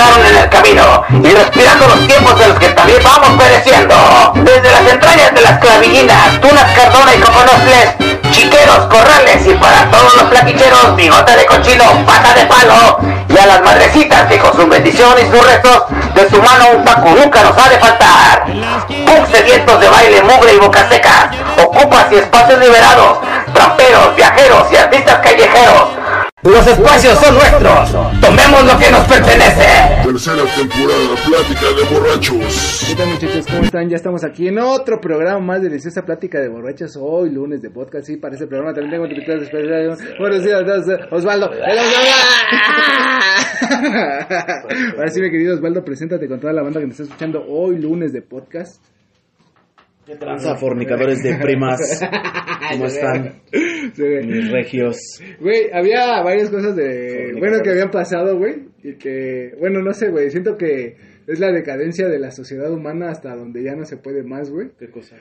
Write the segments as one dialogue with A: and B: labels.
A: en el camino y respirando los tiempos de los que también vamos pereciendo. Desde las entrañas de las clavillinas, tunas cardona y coconostles, chiqueros, corrales y para todos los plaquicheros, bigote de cochino, pata de palo y a las madrecitas que con su bendición y sus restos de su mano un taco nunca nos ha de faltar. Punk sedientos de baile, mugre y boca seca, ocupas y espacios liberados, tramperos, viajeros y artistas callejeros. Los espacios son nuestros, tomemos lo que nos pertenece.
B: Tercera temporada, plática de borrachos.
C: ¿Qué tal muchachos? ¿Cómo están? Ya estamos aquí en otro programa más deliciosa plática de borrachos. Hoy lunes de podcast. Sí, para este programa también tengo invitados especiales. Buenos días, Osvaldo. ¡El Osvaldo! Ahora sí, mi querido Osvaldo, preséntate con toda la banda que me está escuchando hoy lunes de podcast.
D: ¿Qué tranza, fornicadores de primas? ¿Cómo están?
C: Sí, güey.
D: Mis regios.
C: Güey, había varias cosas de... Bueno, que habían pasado, güey. Y que... Bueno, no sé, güey. Siento que es la decadencia de la sociedad humana hasta donde ya no se puede más, güey.
D: ¿Qué cosa?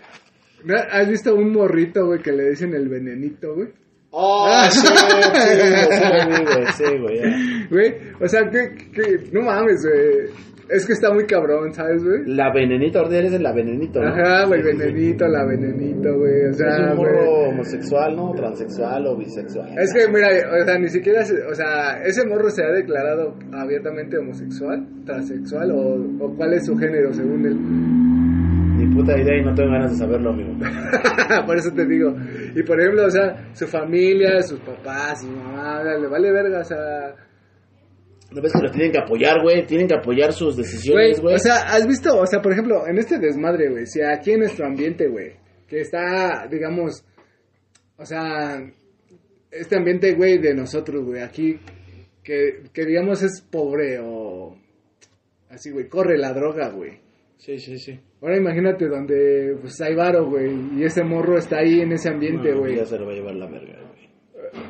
C: ¿Has visto un morrito, güey, que le dicen el venenito, güey?
D: ¡Oh, sí, sí, sí, güey, sí, güey, ya.
C: Güey, o sea, que, que, no mames, güey. Es que está muy cabrón, ¿sabes, güey?
D: La venenita, ahorita eres la venenito, ¿no?
C: Ajá, güey, venenito, la venenito, güey. O
D: Es
C: sea,
D: un
C: güey.
D: morro homosexual, ¿no? Transexual o bisexual.
C: Es que, mira, o sea, ni siquiera, se- o sea, ese morro se ha declarado abiertamente homosexual, transexual, o, o cuál es su género según él.
D: Ni puta idea y no tengo ganas de saberlo, amigo.
C: por eso te digo. Y por ejemplo, o sea, su familia, sus papás, su mamá, le vale verga, o sea,
D: ¿No ves que los tienen que apoyar, güey? Tienen que apoyar sus decisiones, güey.
C: o sea, has visto, o sea, por ejemplo, en este desmadre, güey, si aquí en nuestro ambiente, güey, que está, digamos, o sea, este ambiente, güey, de nosotros, güey, aquí, que, que digamos es pobre o así, güey, corre la droga, güey.
D: Sí, sí, sí.
C: Ahora imagínate donde, pues, hay varo, güey, y ese morro está ahí en ese ambiente,
D: No,
C: güey.
D: Ya se lo va a llevar la verga, güey.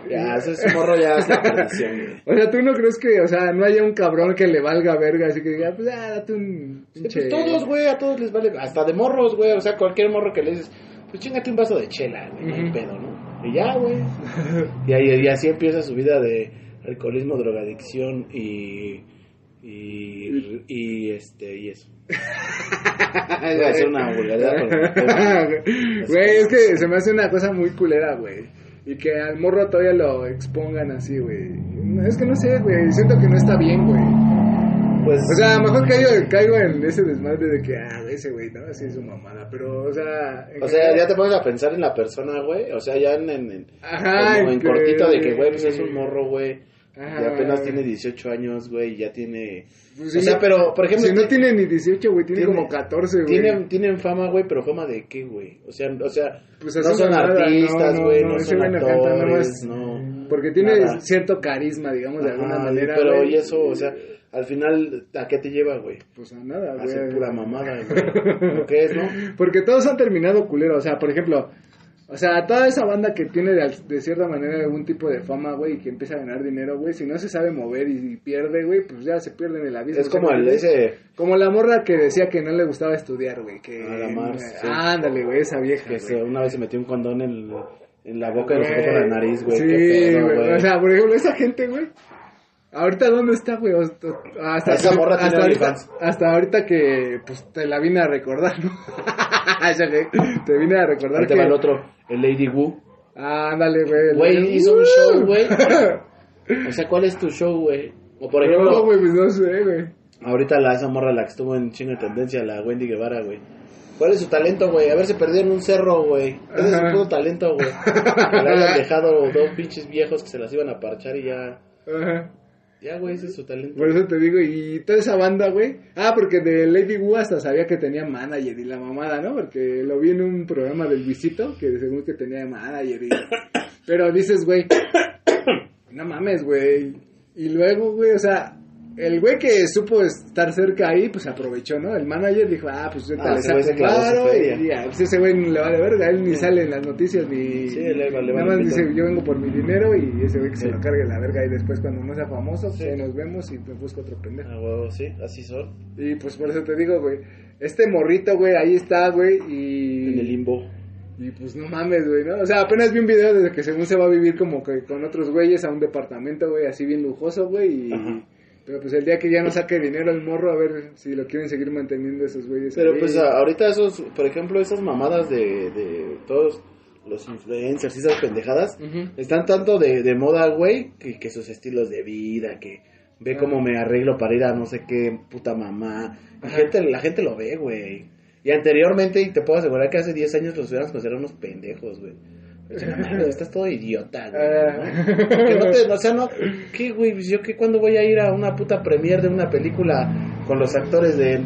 D: Ya, ese morro ya es la perdición, güey.
C: O sea, ¿tú no crees que, o sea, no haya un cabrón que le valga verga, así que diga, pues, ah, date un...
D: Sí, pues todos, güey, a todos les vale, hasta de morros, güey, o sea, cualquier morro que le dices, pues chingate un vaso de chela, güey, hay
C: Ujú.
D: pedo, ¿no? Y ya, güey. y, ahí- y así empieza su vida de alcoholismo, drogadicción y, y, y este, y eso. Hacer una vulgaridad,
C: Güey, es que se me hace una cosa muy culera, güey. Y que al morro todavía lo expongan así, güey. Es que no sé, güey. Siento que no está bien, güey.
D: Pues,
C: O sea, a lo mejor caigo, caigo en ese desmadre de que, ah, ese güey, ¿no? Así es su mamada. Pero, o sea.
D: o sea, ya te pones a pensar en la persona, güey, o sea, ya en, en, en-
C: Ajá,
D: como
C: en que-
D: cortito de que, güey, pues es un morro, güey,
C: Ajá.
D: y apenas tiene 18 años, güey, ya tiene...
C: Pues,
D: o sea,
C: no-
D: pero, por ejemplo...
C: Si no
D: ti-
C: tiene ni 18, güey, tiene,
D: tiene-
C: como 14, güey.
D: Tienen, tienen fama, güey, pero fama de qué, güey? O sea, o sea
C: Pues
D: no son
C: nada,
D: artistas, güey,
C: no,
D: no, son
C: no nada
D: actores, no.
C: Porque tiene
D: Nada.
C: cierto carisma, digamos, de alguna
D: Ajá,
C: manera.
D: Pero,
C: güey.
D: y eso, o sea, al final, ¿a qué te lleva, güey?
C: Pues a nada,
D: A
C: güey.
D: hacer pura mamada, güey. Lo que es, ¿no?
C: Porque todos han terminado culero, o sea, por ejemplo, o sea, toda esa banda que tiene de, de cierta manera algún tipo de fama, güey, y que empieza a ganar dinero, güey, si no se sabe mover y, pierde, güey, pues ya se pierden en la vida.
D: Es como el, ese,
C: Como la morra que decía que no le gustaba estudiar, güey, que...
D: Ah, la Mars, sí.
C: Ándale, güey, esa vieja,
D: que se, una vez se metió un condón en, en la boca y lo sacó por la nariz, güey.
C: Sí, güey. O sea, por ejemplo, esa gente, güey. Ahorita dónde está, güey. Hasta,
D: Esa morra tiene
C: hasta, ahorita, hasta ahorita que pues te la vine a recordar, ¿no? Te vine a recordar
D: Ahí te
C: que
D: va el otro, el Lady Wu.
C: Ah, ándale, güey.
D: Güey, hizo un show, güey. O sea, ¿cuál es tu show, güey? O por ejemplo,
C: No, güey, pues no sé, güey.
D: ahorita la esa morra la que estuvo en chingo de tendencia, la Wendy Guevara, güey. ¿Cuál es su talento, güey? A ver, se perdió en un cerro, güey. Ese es su puto talento, güey. Le hayan dejado dos pinches viejos que se las iban a parchar y ya.
C: Ajá.
D: Ya, güey, ese es su talento.
C: Por eso te digo, y toda esa banda, güey. Ah, porque de Lady Wu hasta sabía que tenía manager y la mamada, ¿no? Porque lo vi en un programa del Visito, que según que tenía manager y... Pero dices, güey, no mames, güey. Y luego, güey, o sea, el güey que supo estar cerca ahí, pues aprovechó, ¿no? El manager dijo, ah, pues ahorita
D: Ah,
C: le saco
D: feria.
C: y ya, pues ese güey no le vale verga, él ni sale en las noticias ni...
D: Sí, le vale,
C: Nada más dice, yo vengo por mi dinero y ese güey que se lo cargue la verga y después cuando no sea famoso,
D: Sí.
C: pues nos vemos y me busco otro pendejo.
D: Ah, huevo, sí, así son.
C: Y pues por eso te digo, güey, este morrito, güey, ahí está, güey, y...
D: En el limbo.
C: Y pues no mames, güey, ¿no? O sea, apenas vi un video desde que según se va a vivir como que con otros güeyes a un departamento, güey, así bien lujoso, güey, y...
D: Ajá.
C: Pero pues el día que ya no saque dinero el morro, a ver si lo quieren seguir manteniendo esos güeyes.
D: Pero
C: ahí.
D: pues ahorita esos, por ejemplo, esas mamadas de, de todos los influencers y esas pendejadas, están tanto de, de moda, güey, que, que sus estilos de vida, que ve cómo me arreglo para ir a no sé qué puta mamá. La gente, la gente lo ve, güey. Y anteriormente, y te puedo asegurar que hace 10 años los hubiéramos considerado unos pendejos, güey. Mames, estás todo idiota, güey.
C: Ah.
D: ¿no? Porque no te, o sea, no, ¿qué, güey? Pues yo que cuando voy a ir a una puta premiere de una película con los actores de...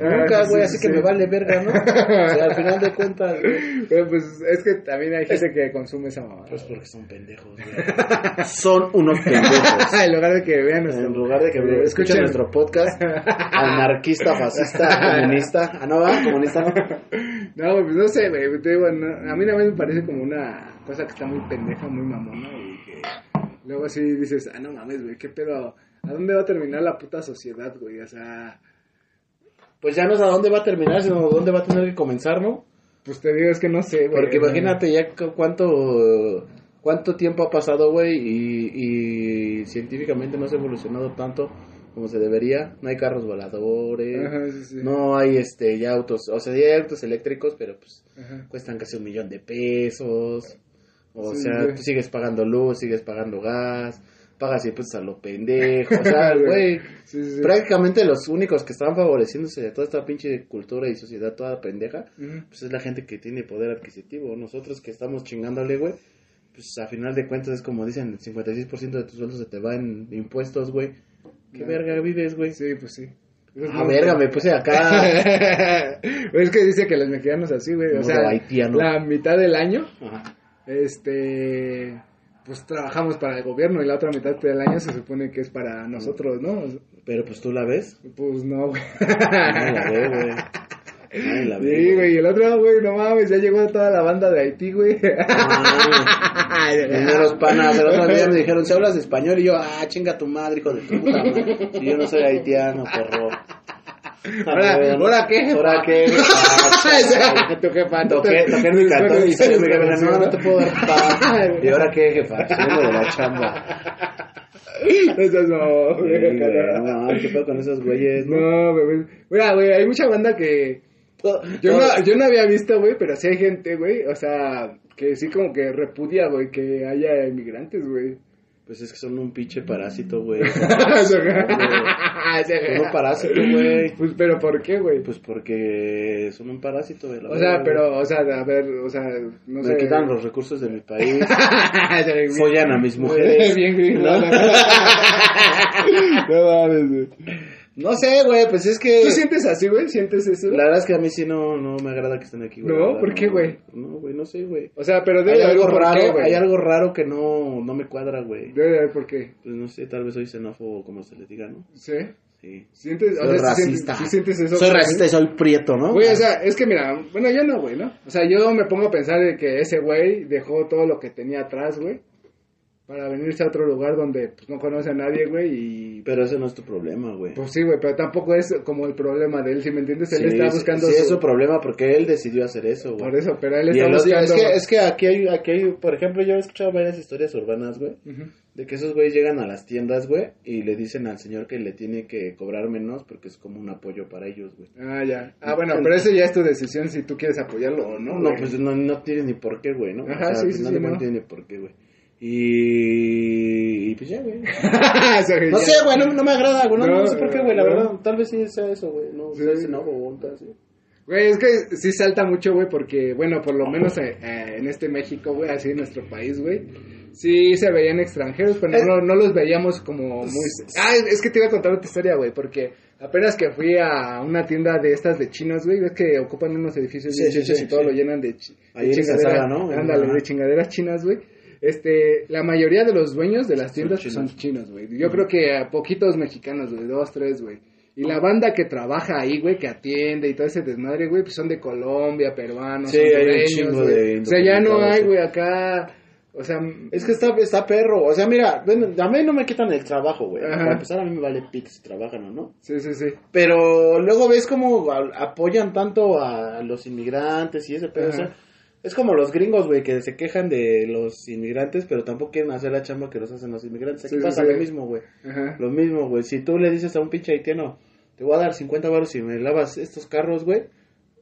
C: Ah,
D: Nunca, güey,
C: sí,
D: así
C: sí.
D: que me vale verga, ¿no? O sea, al final de cuentas, güey.
C: Pero pues es que también hay gente que consume esa mamada.
D: Pues porque son pendejos, güey. Son unos pendejos.
C: en lugar de que vean nuestro...
D: En lugar de que
C: Eh,
D: escuchen nuestro podcast, anarquista, fascista, comunista. Ah, no va, comunista no.
C: Pues no sé, güey. Te digo, no, a mí nada más me parece como una cosa que está muy pendeja, muy mamona, y que luego sí dices, ah, no mames, güey, qué pedo. ¿A dónde va a terminar la puta sociedad, güey? O sea,
D: Pues ya no sé a dónde va a terminar, sino dónde va a tener que comenzar, ¿no?
C: pues te digo, es que no sé, güey.
D: Porque imagínate ya cu- cuánto cuánto tiempo ha pasado, güey, y, y científicamente no se ha evolucionado tanto como se debería. No hay carros voladores,
C: Ajá, sí, sí.
D: no hay este ya autos, o sea, hay autos eléctricos, pero pues
C: Ajá.
D: cuestan casi un millón de pesos. O sea, tú sigues pagando luz, sigues pagando gas, pagas impuestos a lo pendejo. O sea, güey,
C: Sí, sí, sí.
D: prácticamente los únicos que están favoreciéndose de toda esta pinche cultura y sociedad toda pendeja, pues es la gente que tiene poder adquisitivo. Nosotros que estamos chingándole, güey, pues a final de cuentas es como dicen, el 56% de tus sueldos se te va en impuestos, güey. ¿Qué verga vives, güey?
C: Sí, pues sí. Es
D: Ah, verga, me puse acá.
C: es que dice que los mexicanos así, güey. O sea,
D: haitiano.
C: la mitad del año,
D: Ajá.
C: este, pues trabajamos para el gobierno y la otra mitad del año se supone que es para nosotros, ¿no?
D: Pero pues tú la ves.
C: Pues no, güey.
D: Nadie la ve, güey. Nadie la ve.
C: Sí, güey, y el otro, güey, no mames, ya llegó toda la banda de Haití, güey.
D: Primeros panas, el otro día me dijeron, ¿se hablas español? Y yo, ah, chinga tu madre, hijo de tu puta madre. Si yo no soy haitiano, perro.
C: Ahora,
D: Ah,
C: ¿ahora qué?
D: ¿Ahora qué?
C: Tu jefa,
D: Toqué, toqué mi cartón y salió mi jefe, no, no te puedo dar pan. ¿Y ahora qué, jefa? Saliendo de la chamba.
C: Eso no,
D: Sí,
C: güey,
D: no, ¿qué pedo con esos güeyes? No.
C: No, güey. Mira, güey, hay mucha banda que yo no, yo no había visto, güey, pero sí hay gente, güey, o sea, que sí como que repudia, güey, que haya inmigrantes, güey.
D: Pues es que son un pinche parásito, güey.
C: Son
D: un parásito, güey.
C: Pues, pero ¿por qué, güey?
D: Pues porque son un parásito, güey.
C: O sea,
D: verdad,
C: pero, o sea, a ver, o sea, no
D: Me
C: sé.
D: quitan los recursos de mi país.
C: Follan
D: a mis mujeres.
C: Bien, bien,
D: no
C: mames, güey.
D: No sé, güey, pues es que...
C: ¿Tú sientes así, güey? ¿Sientes eso?
D: La verdad es que a mí sí no, no me agrada que estén aquí, güey.
C: ¿No? ¿Por qué, güey?
D: No, güey, no sé, güey.
C: O sea, pero debe
D: Hay algo
C: por
D: raro,
C: qué,
D: hay algo raro que no, no me cuadra, güey.
C: Debe de haber por qué.
D: Pues no sé, tal vez soy xenófobo, como se les diga, ¿no?
C: ¿Sí?
D: Sí.
C: ¿Sientes,
D: Soy
C: o sea, sí
D: racista.
C: sientes, sí sientes eso?
D: Soy racista y soy prieto, ¿no?
C: Güey, o sea, es que mira, bueno, yo no, güey, ¿no? O sea, yo me pongo a pensar de que ese güey dejó todo lo que tenía atrás, güey, para venirse a otro lugar donde pues, no conoce a nadie, güey, y...
D: Pero ese no es tu problema, güey.
C: Pues sí, güey, pero tampoco es como el problema de él, si me entiendes, él
D: Sí,
C: está buscando...
D: Sí,
C: su-
D: es su problema porque él decidió hacer eso, güey.
C: Por eso, pero él está buscando...
D: es, que, es que aquí hay, aquí hay, por ejemplo, yo he escuchado varias historias urbanas, güey, de que esos güeyes llegan a las tiendas, güey, y le dicen al señor que le tiene que cobrar menos porque es como un apoyo para ellos, güey.
C: Ah, ya. Ah, bueno, pero eso ya es tu decisión si tú quieres apoyarlo o no,
D: No, pues no, no tiene ni por qué, güey, ¿no?
C: Ajá,
D: o sea,
C: sí,
D: al
C: sí, no.
D: tiene ni por qué, güey. Y, y pues ya, güey. No sé, güey, no, no me agrada, güey, no,
C: No,
D: no sé por qué, güey, la verdad. Tal vez sí sea eso, güey, no
C: Sí.
D: sé si no, o así.
C: Güey, es que sí salta mucho, güey, porque, bueno, por lo menos eh, eh, en este México, güey, así en nuestro país, güey, sí se veían extranjeros, pero
D: Es-
C: no, no los veíamos como muy... Ah, es que te iba a contar otra historia, güey, porque apenas que fui a una tienda de estas de chinos, güey, ves que ocupan unos edificios
D: Sí, sí,
C: y todo lo llenan de, chi- de chingaderas,
D: ¿no?
C: Ándale, de chingaderas chinas, güey. Este, la mayoría de los dueños de las tiendas son
D: chinos.
C: güey. Yo creo que a poquitos mexicanos, güey, dos, tres, güey. Y la banda que trabaja ahí, güey, que atiende y todo ese desmadre, güey, pues son de Colombia, peruanos,
D: Sí,
C: hondureños, güey. O sea, ya no hay, güey, acá, o sea...
D: Es que está, está perro. O sea, mira, bueno, a mí no me quitan el trabajo, güey. Para empezar, a mí me vale pix si trabajan o no.
C: Sí, sí, sí.
D: Pero luego ves cómo apoyan tanto a los inmigrantes y ese pedo. O sea, Es como los gringos, güey, que se quejan de los inmigrantes, pero tampoco quieren hacer la chamba que los hacen los inmigrantes. Aquí
C: Sí,
D: pasa
C: sí.
D: lo mismo, güey. Lo mismo, güey. Si tú le dices a un pinche haitiano, te voy a dar 50 baros si me lavas estos carros, güey,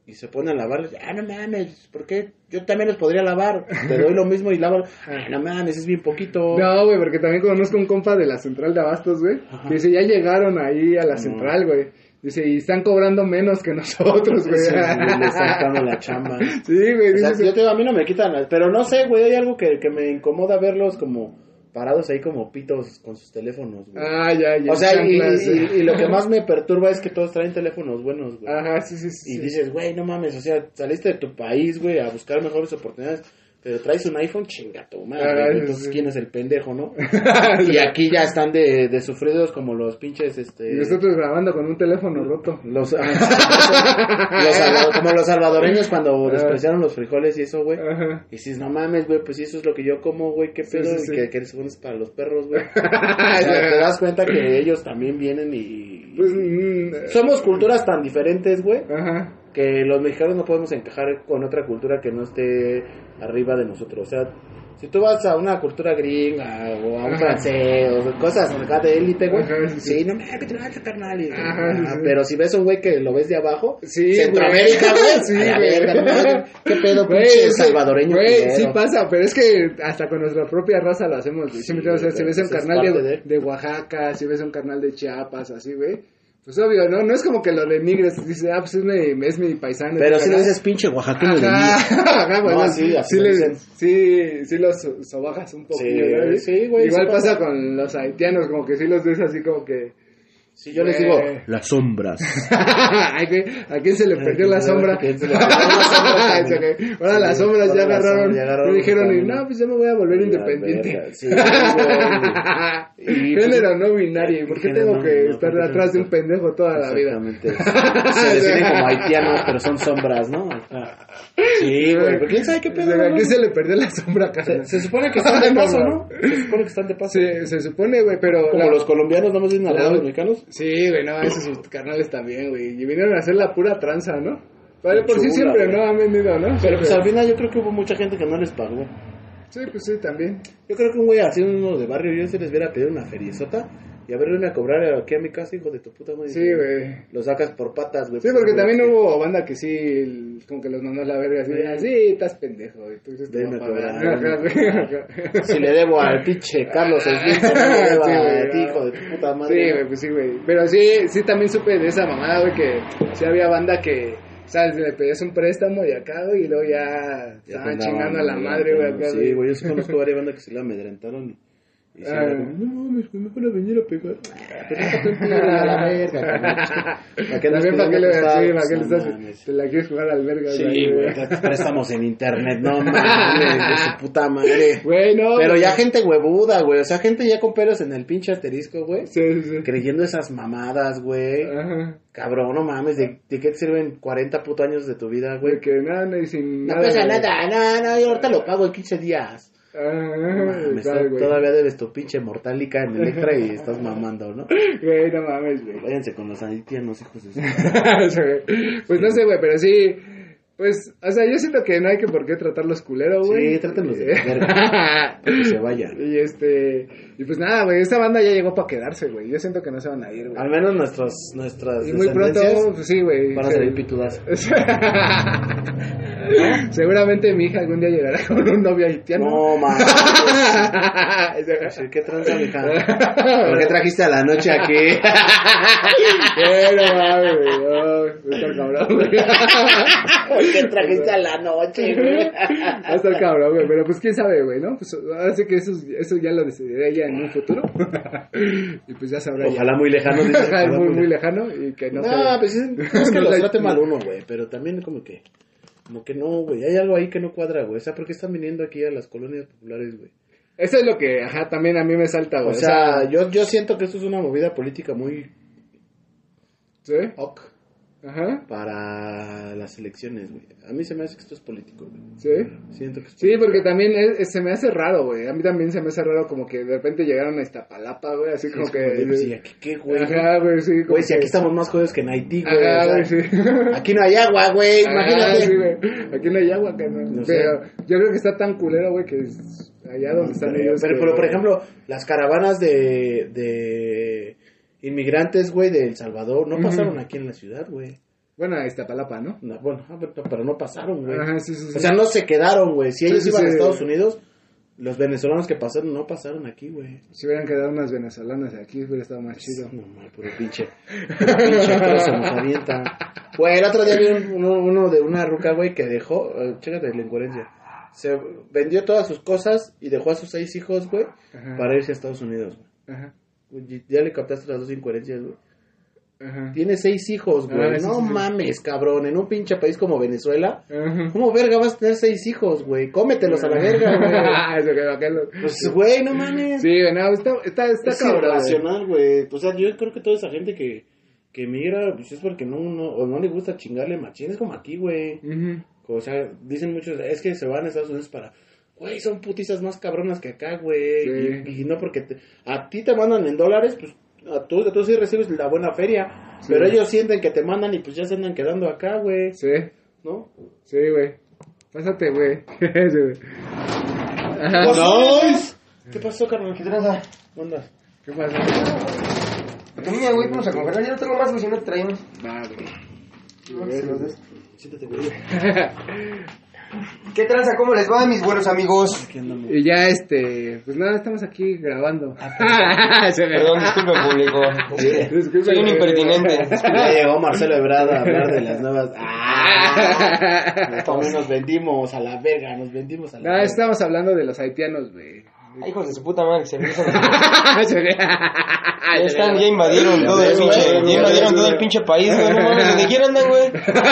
D: y se pone a lavar, ah, no mames, ¿por qué? Yo también los podría lavar. Te doy lo mismo y lavo. Ah, no mames, es bien poquito.
C: No, güey, porque también conozco un compa de la central de abastos, güey. Que dice, ya llegaron ahí a la central, güey. Dice, y están cobrando menos que nosotros, güey.
D: Sí, le están quitando la chamba.
C: Sí, güey.
D: O sea,
C: dice,
D: yo te digo, a mí no me quitan, pero no sé, güey, hay algo que, que me incomoda verlos como parados ahí como pitos con sus teléfonos, güey.
C: Ah, ya, ya.
D: o sea, y, lo que más me perturba es que todos traen teléfonos buenos, güey.
C: Ajá, sí, sí, sí.
D: Y
C: sí.
D: dices, güey, no mames, o sea, saliste de tu país, güey, a buscar mejores oportunidades, pero traes un iPhone, chinga tu madre,
C: Ah,
D: entonces
C: sí.
D: ¿quién es el pendejo, no? y aquí ya están de, de sufridos como los pinches, este...
C: Nosotros grabando con un teléfono roto.
D: Los, los como los salvadoreños cuando despreciaron los frijoles y eso, güey. Y dices, no mames, güey, pues si eso es lo que yo como, güey, qué pedo,
C: sí,
D: y que, que según es para los perros, güey. O sea, te das cuenta que ellos también vienen y...
C: Pues, mm,
D: Somos culturas tan diferentes, güey,
C: Ajá.
D: Que los mexicanos no podemos encajar con otra cultura que no esté arriba de nosotros. O sea, si tú vas a una cultura gringa o a un francés o cosas acá de élite, güey,
C: sí, sí.
D: sí, no me que te a carnal. y-
C: Ajá, sí,
D: ah. Pero si ves a un güey que lo ves de abajo, Centroamérica,
C: güey. Sí,
D: a
C: güey.
D: qué pedo,
C: Güey,
D: salvadoreño.
C: Güey, sí pasa, pero es que hasta con nuestra propia raza lo hacemos, güey. Siempre
D: Sí,
C: o sea, si ves un
D: eso es
C: carnal de,
D: de-
C: Oaxaca, si ves un carnal de Chiapas, así, güey. Pues obvio, ¿no? No es como que lo denigres, dices, ah, pues es mi, es mi paisano.
D: Pero si le dices pinche oaxaqueño de.
C: Ajá, güey,
D: No, sí,
C: sí,
D: le
C: sí, sí los so- sobajas un poquito,
D: Sí,
C: ¿no?
D: sí, güey,
C: Igual pasa. con los haitianos, como que sí los ves así como que...
D: Si yo les digo, las sombras.
C: ¿a quién se le perdió la sombra?
D: ¿A quién se le perdió la sombra.
C: Ahora
D: Sí,
C: las sombras ya agarraron, y dijeron, y no, pues yo me voy a volver independiente.
D: sí. Y,
C: Género no binario, ¿por qué tengo que estar
D: ¿por qué
C: atrás de un pendejo toda la vida?
D: Se definen como haitianos, pero son sombras, ¿no? Sí, güey. pero ¿Quién sabe qué pedo?
C: ¿A quién se le perdió la sombra,
D: Se,
C: carnal?
D: se supone que están de paso, ¿no? Se supone que están de paso.
C: Se, se supone, güey, pero...
D: Como
C: la-
D: los colombianos, ¿no vienen al lado de
C: la-
D: los mexicanos?
C: Sí, güey, no, esos sus carnales también, güey. Y vinieron a hacer la pura tranza, ¿no? Vale, por sí siempre. ¿no? Han venido, ¿no?
D: Pero pues al final yo creo que hubo mucha gente que no les pagó.
C: Sí, pues sí, también.
D: Yo creo que un güey así, uno de barrio, yo se les hubiera pedido una feriezota y a verme a cobrar aquí a mi casa, hijo de tu puta madre.
C: Sí, güey.
D: Lo sacas por patas, güey.
C: Sí, porque también
D: güey,
C: hubo banda que sí, el- como que los mandó a la verga, así,
D: Sí.
C: ah, sí, estás pendejo, tú a
D: cobrar,
C: ajá.
D: Si le debo al pinche Carlos Slim, no le debo
C: Sí,
D: a ti, hijo de tu puta madre.
C: Sí, güey, pues sí, güey. Pero sí, sí también supe de esa mamada, güey, que sí había banda que, ¿sabes? Le pedías un préstamo y acá, güey, y luego ya estaban chingando a la madre, güey, acá,
D: Sí, güey, yo sí conozco varias bandas que se la amedrentaron no mames, güey, me van a venir a pegar. Ah, Pero la verga, cabrón. ¿Para qué
C: le,
D: No
C: estás, te la quieres jugar al verga,
D: Sí, güey, préstamos en internet, no mames, de su puta madre.
C: Güey, no.
D: Pero ya gente huevuda, güey, o sea, gente ya con pelos en el pinche asterisco, güey.
C: Sí, sí, sí.
D: Creyendo esas mamadas, güey.
C: Ajá.
D: Cabrón, no mames, ¿de, de qué te sirven 40 puto años de tu vida, güey?
C: Güey, que nada, no, y sin
D: No
C: nada.
D: pasa
C: güey.
D: nada, no, no, yo ahorita lo pago en 15 días.
C: Ah,
D: todavía debes tu pinche mortálica en Electra y estás mamando, ¿no?
C: Güey, no mames, güey.
D: Váyanse con los haitianos, hijos de su...
C: pues no sé, güey, pero sí. Pues, o sea, yo siento que no hay que por qué tratarlos culero, güey.
D: Sí, trátenlos de verga. Que se vayan.
C: Y este. Y pues nada, güey, esta banda ya llegó para quedarse, güey. Yo siento que no se van a ir, güey.
D: Al menos nuestros, nuestras
C: Y muy pronto, pues sí, güey.
D: van a salir pitudas.
C: Seguramente mi hija algún día llegará con un novio haitiano.
D: No, mames. ¿Qué tranza, mija? ¿Por qué trajiste a la noche aquí?
C: Bueno, mames, güey. No, está el cabrón, güey.
D: ¿Por qué trajiste a la noche, güey?
C: Va a estar cabrón, güey. Pero pues quién sabe, güey, ¿no? Pues ahora sí que eso, eso ya lo decidirá ella en un futuro. y pues ya sabrá.
D: Ojalá muy lejano, dice. Ojalá
C: muy,
D: muy
C: lejano y que no,
D: No, pues es, es que
C: se-
D: trate mal uno, güey. Pero también como que... Como que no, güey. Hay algo ahí que no cuadra, güey. O sea, ¿por qué están viniendo aquí a las colonias populares, güey?
C: Eso es lo que, ajá, también a mí me salta, güey.
D: O sea, yo, yo siento que esto es una movida política muy
C: ¿sí?
D: ok.
C: Ajá.
D: para las elecciones, güey. A mí se me hace que esto es político, güey.
C: ¿Sí?
D: Siento que es
C: Sí, porque también es- es- se me hace raro, güey. A mí también se me hace raro como que de repente llegaron a Iztapalapa, güey, así como
D: es
C: que...
D: de, pues, ¿y aquí qué, güey?
C: Ajá, güey, sí. como
D: Güey, si aquí estamos más jodidos que en Haití, güey.
C: Ajá,
D: o
C: güey,
D: sea,
C: sí.
D: Aquí no hay agua, güey,
C: Ah,
D: imagínate.
C: sí, güey. Aquí no hay agua, carnal.
D: No sé.
C: pero yo creo que está tan culero, güey, que es allá donde están
D: pero,
C: ellos.
D: pero,
C: que-
D: pero, por ejemplo, las caravanas de, de inmigrantes, güey, de El Salvador, no pasaron aquí en la ciudad, güey.
C: Bueno, a Iztapalapa, ¿no?
D: No, bueno, ah, pero, no pasaron, güey.
C: Ajá, sí, sí, sí.
D: O sea, no se quedaron, güey. Si ellos iban a. Estados Unidos, los venezolanos que pasaron no pasaron aquí, güey.
C: Si hubieran quedado unas venezolanas aquí, hubiera estado más chido.
D: No, mal, puro pinche. Puro pinche nos avienta. Güey, el otro día vi un- uno, uno de una ruca, güey, que dejó. eh, chécate la incoherencia. Se vendió todas sus cosas y dejó a sus seis hijos, güey, para irse a Estados Unidos, güey.
C: Ajá,
D: Ya le captaste las dos incoherencias, güey.
C: ajá.
D: Tiene seis hijos, güey.
C: Ah,
D: no
C: sí, sí.
D: mames, cabrón. En un pinche país como Venezuela.
C: Ajá.
D: ¿Cómo verga vas a tener seis hijos, güey? Cómetelos a la verga, güey.
C: Eso que bacano.
D: Pues, güey, no mames.
C: Sí, no, está, está, está
D: es
C: cabrón. güey.
D: irracional, güey. O sea, yo creo que toda esa gente que, que migra, pues es porque no, no, o no le gusta chingarle machín. Es como aquí, güey. O sea, dicen muchos, es que se van a Estados Unidos para, güey, son putizas más cabronas que acá, güey.
C: Sí.
D: Y, y no porque te- a ti te mandan en dólares, pues a tú, tú sí recibes la buena feria.
C: Sí.
D: Pero ellos sienten que te mandan y pues ya se andan quedando acá, güey.
C: Sí,
D: ¿No?
C: sí, güey. Pásate, güey. Sí, güey. Ajá.
D: ¡Nice! ¿Qué pasó, carnal?
E: ¿Qué tranza?
D: ¿Dónde?
C: ¿Qué pasa?
E: Tenía, güey, vamos a congelar. Ya no tengo más, güey, si no te traemos.
C: Va, güey.
E: No.
D: Siéntate, güey.
E: ¿Qué tranza? ¿Cómo les va, mis buenos amigos?
C: Y ya, este, pues nada, estamos aquí grabando. Ve.
E: Perdón, disculpen, público.
C: Disculpen,
E: soy un impertinente.
D: Ya llegó Marcelo Ebrard a hablar de las nuevas. ¡Ah! También nos vendimos a la verga, nos vendimos a la
C: No,
D: verga.
C: estamos hablando de los haitianos, güey.
E: Ay, hijos de su puta madre, se
C: ve.
E: Ya están, ya invadieron todo el pinche, ya invadieron todo el pinche país, güey, no mames, donde quiera andan, güey.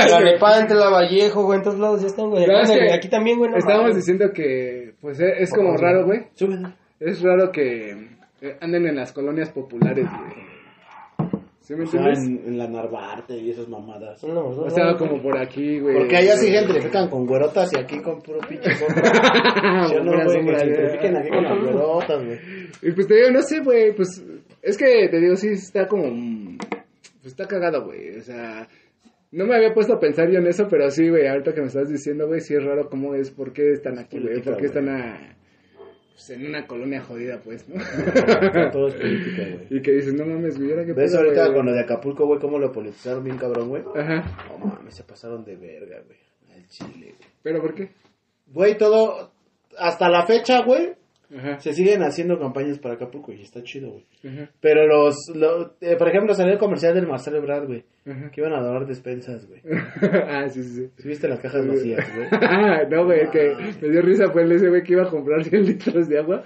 E: La Nepante, la Vallejo, güey, en todos lados ya están, güey. Aquí, también, güey,
C: Estábamos diciendo que, pues, eh, es como raro, güey. Es raro que eh, anden en las colonias populares, güey. ¿Sí me
D: O sea,
C: entiendes?
D: en, en la Narvarte y esas mamadas.
E: No, no,
C: O sea,
E: no.
C: como por aquí, güey.
D: Porque allá sí gentrifican con güerotas y aquí con puro pinche sombra. Yo no, güey, que gentrifiquen aquí con las güerotas, güey.
C: Y pues te digo, no sé, güey, pues es que te digo, sí está como, pues está cagado, güey, o sea, no me había puesto a pensar yo en eso, pero sí, güey, ahorita que me estás diciendo, güey, sí es raro cómo es, por qué están aquí, güey, por qué están a, pues en una colonia jodida, pues, ¿no?
D: Todo es política, güey.
C: y que dices, no mames, güey, ahora qué
D: ¿Ves ahorita
C: güey?
D: con lo de Acapulco, güey, cómo lo politizaron bien cabrón, güey?
C: Ajá,
D: No mames, se pasaron de verga, güey. Al chile, güey.
C: pero ¿por qué?
D: Güey, todo. Hasta la fecha, güey.
C: Ajá,
D: Se siguen haciendo campañas para Acapulco y está chido, güey.
C: ajá,
D: Pero los. lo- eh, por ejemplo, salió el comercial del Marcelo Ebrard, güey. Que iban a donar despensas, güey.
C: ah, sí, sí, sí.
D: ¿Sí viste las cajas vacías, güey?
C: no, güey, que me dio risa fue el ese güey que iba a comprar 100 litros de agua.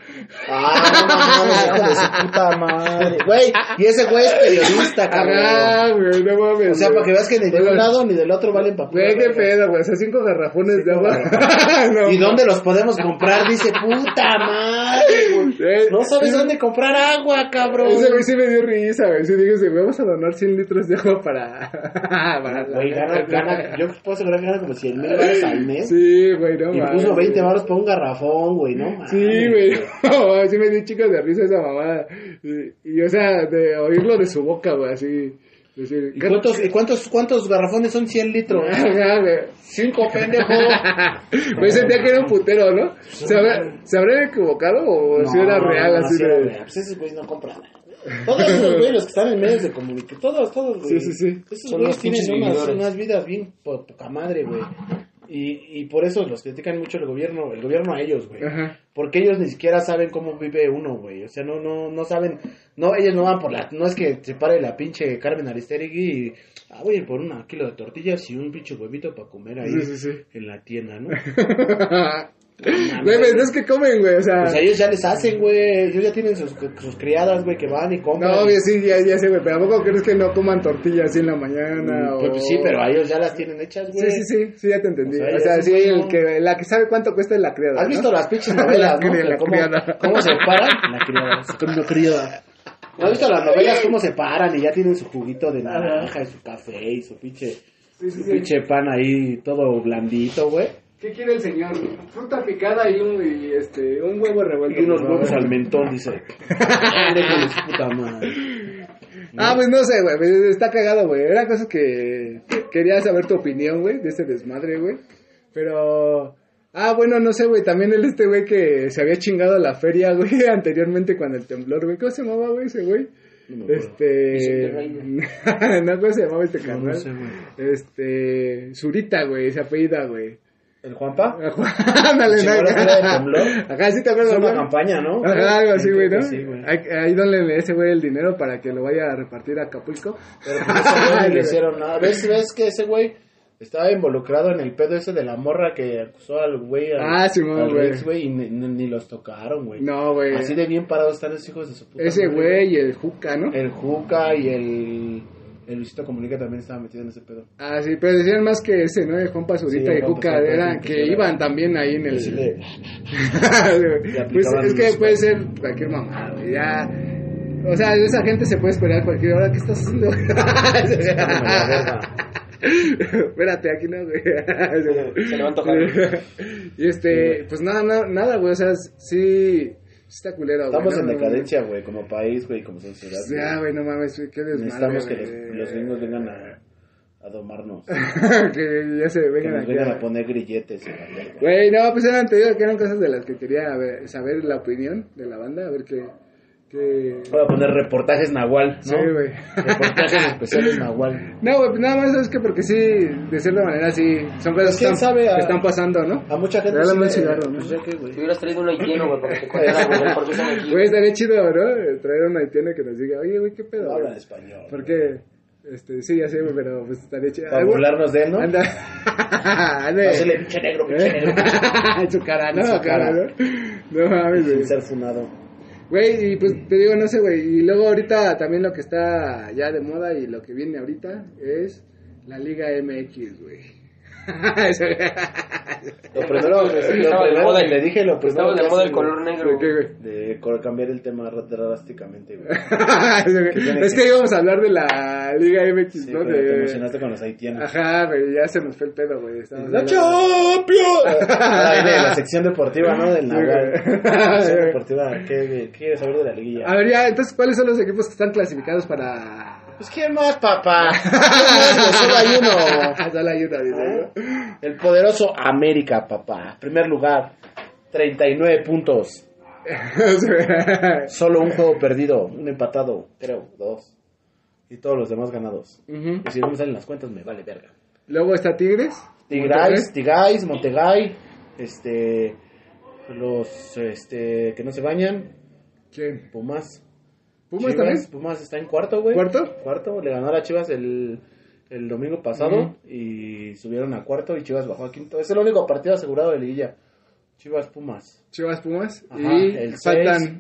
D: Ah, no de su puta madre. Güey, y ese güey es periodista,
C: Ah,
D: cabrón.
C: güey, no mames.
D: O sea, para que veas que ni de un lado ni del otro valen papel.
C: Güey, qué pedo, güey. O sea, cinco garrafones de agua. No,
D: ¿Y dónde los podemos comprar? Dice, puta madre, güey. No sabes dónde comprar agua, cabrón.
C: Ese güey sí me dio risa, güey. Sí, dije, vamos a donar 100 litros de agua para. para la-
D: Güey, gana, gana, yo puedo asegurar que gana como 100 mil dólares al mes.
C: Sí, güey, no
D: y
C: mames.
D: puso 20 baros para un garrafón, güey, ¿no? mames.
C: Sí, güey. No, sí me dio chicos de risa esa mamada. Y, y, o sea, de oírlo de su boca, güey, así. Decir,
D: ¿Y cuántos, y cuántos, cuántos garrafones son 100 litros? Cinco, pendejo.
C: Güey, sentía que era un putero, ¿no? ¿Se, habrá- ¿Se habrán equivocado o si era real
D: no,
C: así
D: sí
C: de.?
D: era real. Pues esos güeyes no compran nada. Todos esos güeyes, los que están en medios de comunicación, todos, todos, güey.
C: Sí, sí, sí.
D: Esos güeyes tienen unas, unas vidas bien po- poca madre, güey. Y, y por eso los critican mucho el gobierno, el gobierno a ellos, güey.
C: Ajá.
D: Porque ellos ni siquiera saben cómo vive uno, güey. O sea, no, no, no saben, no, ellos no van por la, no es que se pare la pinche Carmen Aristegui y, ah, voy a ir por una kilo de tortillas y un pinche huevito para comer ahí
C: Sí, sí, sí.
D: en la tienda, ¿no?
C: Güey, pues no es que comen, güey, o sea.
D: Pues a ellos ya les hacen, güey. Ellos ya tienen sus, sus criadas, güey, que van y compran.
C: No, obvio, sí, ya, ya sé, güey, pero ¿a poco crees que no coman tortillas así en la mañana?
D: Pues,
C: o...
D: pues sí, pero a ellos ya las tienen hechas, güey.
C: Sí, sí, sí, sí, ya te entendí.
D: O sea,
C: O sea, sí, el que, la que sabe cuánto cuesta es la criada.
D: ¿Has
C: ¿no?
D: visto las pinches novelas,
C: La
D: no?
C: cri- la
D: ¿Cómo,
C: criada.
D: ¿Cómo se paran? La criada. Con la criada. ¿No has visto las novelas cómo se paran y ya tienen su juguito de naranja y su café y su pinche,
C: Sí, sí,
D: su
C: sí.
D: pinche pan ahí todo blandito, güey?
C: ¿Qué quiere el señor? Fruta picada y un, y este, un huevo revuelto.
D: Y unos huevos al mentón, dice. Su puta madre.
C: Ah, pues no sé, güey, pues, está cagado, güey. Era cosa que quería saber tu opinión, güey, de este desmadre, güey. Pero... Ah, bueno, no sé, güey, también el este güey que se había chingado la feria, güey, anteriormente con el temblor, güey. ¿Cómo se llamaba, güey, ese güey?
D: No.
C: Este... No, ¿cómo se llamaba este
D: No,
C: carnal?
D: no sé, güey.
C: Este... Zurita, güey, se apellida, güey.
D: ¿El Juanpa?
C: Ándale. Acá sí te
D: Es
C: acuerdas,
D: una
C: güey?
D: campaña, ¿no?
C: Ajá, algo así, güey, ¿no?
D: Sí, güey.
C: Ahí, donle ese güey el dinero para que lo vaya a repartir a Acapulco.
D: Pero ese güey no le hicieron nada. ¿Ves, ves que ese güey estaba involucrado en el pedo ese de la morra que acusó al güey? al-
C: Ah, Simón,
D: al
C: güey.
D: Rex, güey, y ni, ni- ni los tocaron, güey.
C: No, güey.
D: Así de bien parados están los hijos de su puta
C: Ese
D: madre,
C: güey y el Juca, ¿no?
D: El Juca y el... El Luisito Comunica también estaba metido en ese pedo.
C: Ah, sí, pero decían más que ese, ¿no? El Juan Pazurita
D: Sí,
C: y Juca eran que
D: que era-
C: iban también ahí en el...
D: Sí, le-
C: pues es que puede ser cualquier mamá, güey, ya... O sea, esa gente se puede esperar cualquier hora. ¿Qué estás haciendo? Espérate, aquí no, güey.
E: Se le va a antojar.
C: y este, pues nada, nada, nada, güey. O sea, sí está culero, güey.
D: Estamos
C: no,
D: en decadencia, güey, como país, güey, como sociedad.
C: Ya, güey, no mames, qué desmadre.
D: Necesitamos que los, los gringos vengan a, a domarnos.
C: que ya se
D: que
C: vengan
D: nos
C: aquí.
D: vengan
C: a-
D: poner grilletes.
C: Güey, no, pues eran, te digo que eran cosas de las que quería ver- saber la opinión de la banda, a ver qué...
D: Voy a poner reportajes Nahual, ¿no?
C: Sí, güey.
D: Reportajes especiales Nahual.
C: No, güey, pues nada más es que porque sí, de cierta manera sí, son cosas que
D: ¿Quién
C: están,
D: sabe? A-
C: que están pasando, ¿no?
D: A mucha gente sí le-
C: cigarro, ¿no?
D: pues ya que, güey.
E: Te hubieras traído un haitiano, güey, para que te güey, por qué están aquí.
C: Güey, estaría chido, ¿no? Traer un haitiano que nos diga, oye, güey, ¿qué pedo?
D: No
C: güey?
D: hablan español.
C: Porque, este, sí, ya sé, güey, pero pues estaría chido.
D: Para
C: Algo-
D: burlarnos de él, ¿no?
C: Anda.
D: Hacerle pinche negro, pinche negro.
C: en su cara, ¿no?
D: En su cara.
C: ¿no? No mames, güey.
D: Sin ser funado.
C: Güey, y pues te digo, no sé, güey. Y luego ahorita también lo que está ya de moda y lo que viene ahorita es la Liga MX, güey.
D: Lo primero, lo
E: Estaba de
D: primero
E: moda
D: que le dije, lo primero
E: Estaba de moda el color negro.
D: De cambiar el tema drásticamente, güey.
C: es que íbamos a hablar de la Liga MX,
D: Sí,
C: ¿no?
D: pero te
C: De...
D: emocionaste con los haitianos.
C: Ajá, güey, ya se nos fue el pedo, güey.
D: ¡La Champions! Ahora viene la sección deportiva, ¿no? Del. La sección deportiva, ¿qué, qué quieres saber de la liguilla?
C: A ver, ya, entonces, ¿cuáles son los equipos que están clasificados para...?
D: Pues, ¿quién más, papá? Solo hay uno.
C: Solo hay uno.
D: El poderoso América, papá. Primer lugar, 39 puntos. Solo un juego perdido, un empatado, creo, dos. Y todos los demás ganados. Y si no me salen las cuentas, me vale verga.
C: Luego está Tigres.
D: Tigrais, Tigais, Montegay, este, los, este, que no se bañan,
C: ¿Quién?
D: Pumas.
C: ¿Pumas
D: Chivas,
C: también?
D: Pumas está en cuarto, güey.
C: ¿Cuarto?
D: Cuarto, le ganó a las Chivas el, el domingo pasado
C: Ujú.
D: y subieron a cuarto y Chivas bajó a quinto. Es el único partido asegurado de liguilla. Chivas Pumas.
C: Chivas Pumas.
D: Ajá,
C: y
D: el
C: faltan,
D: seis.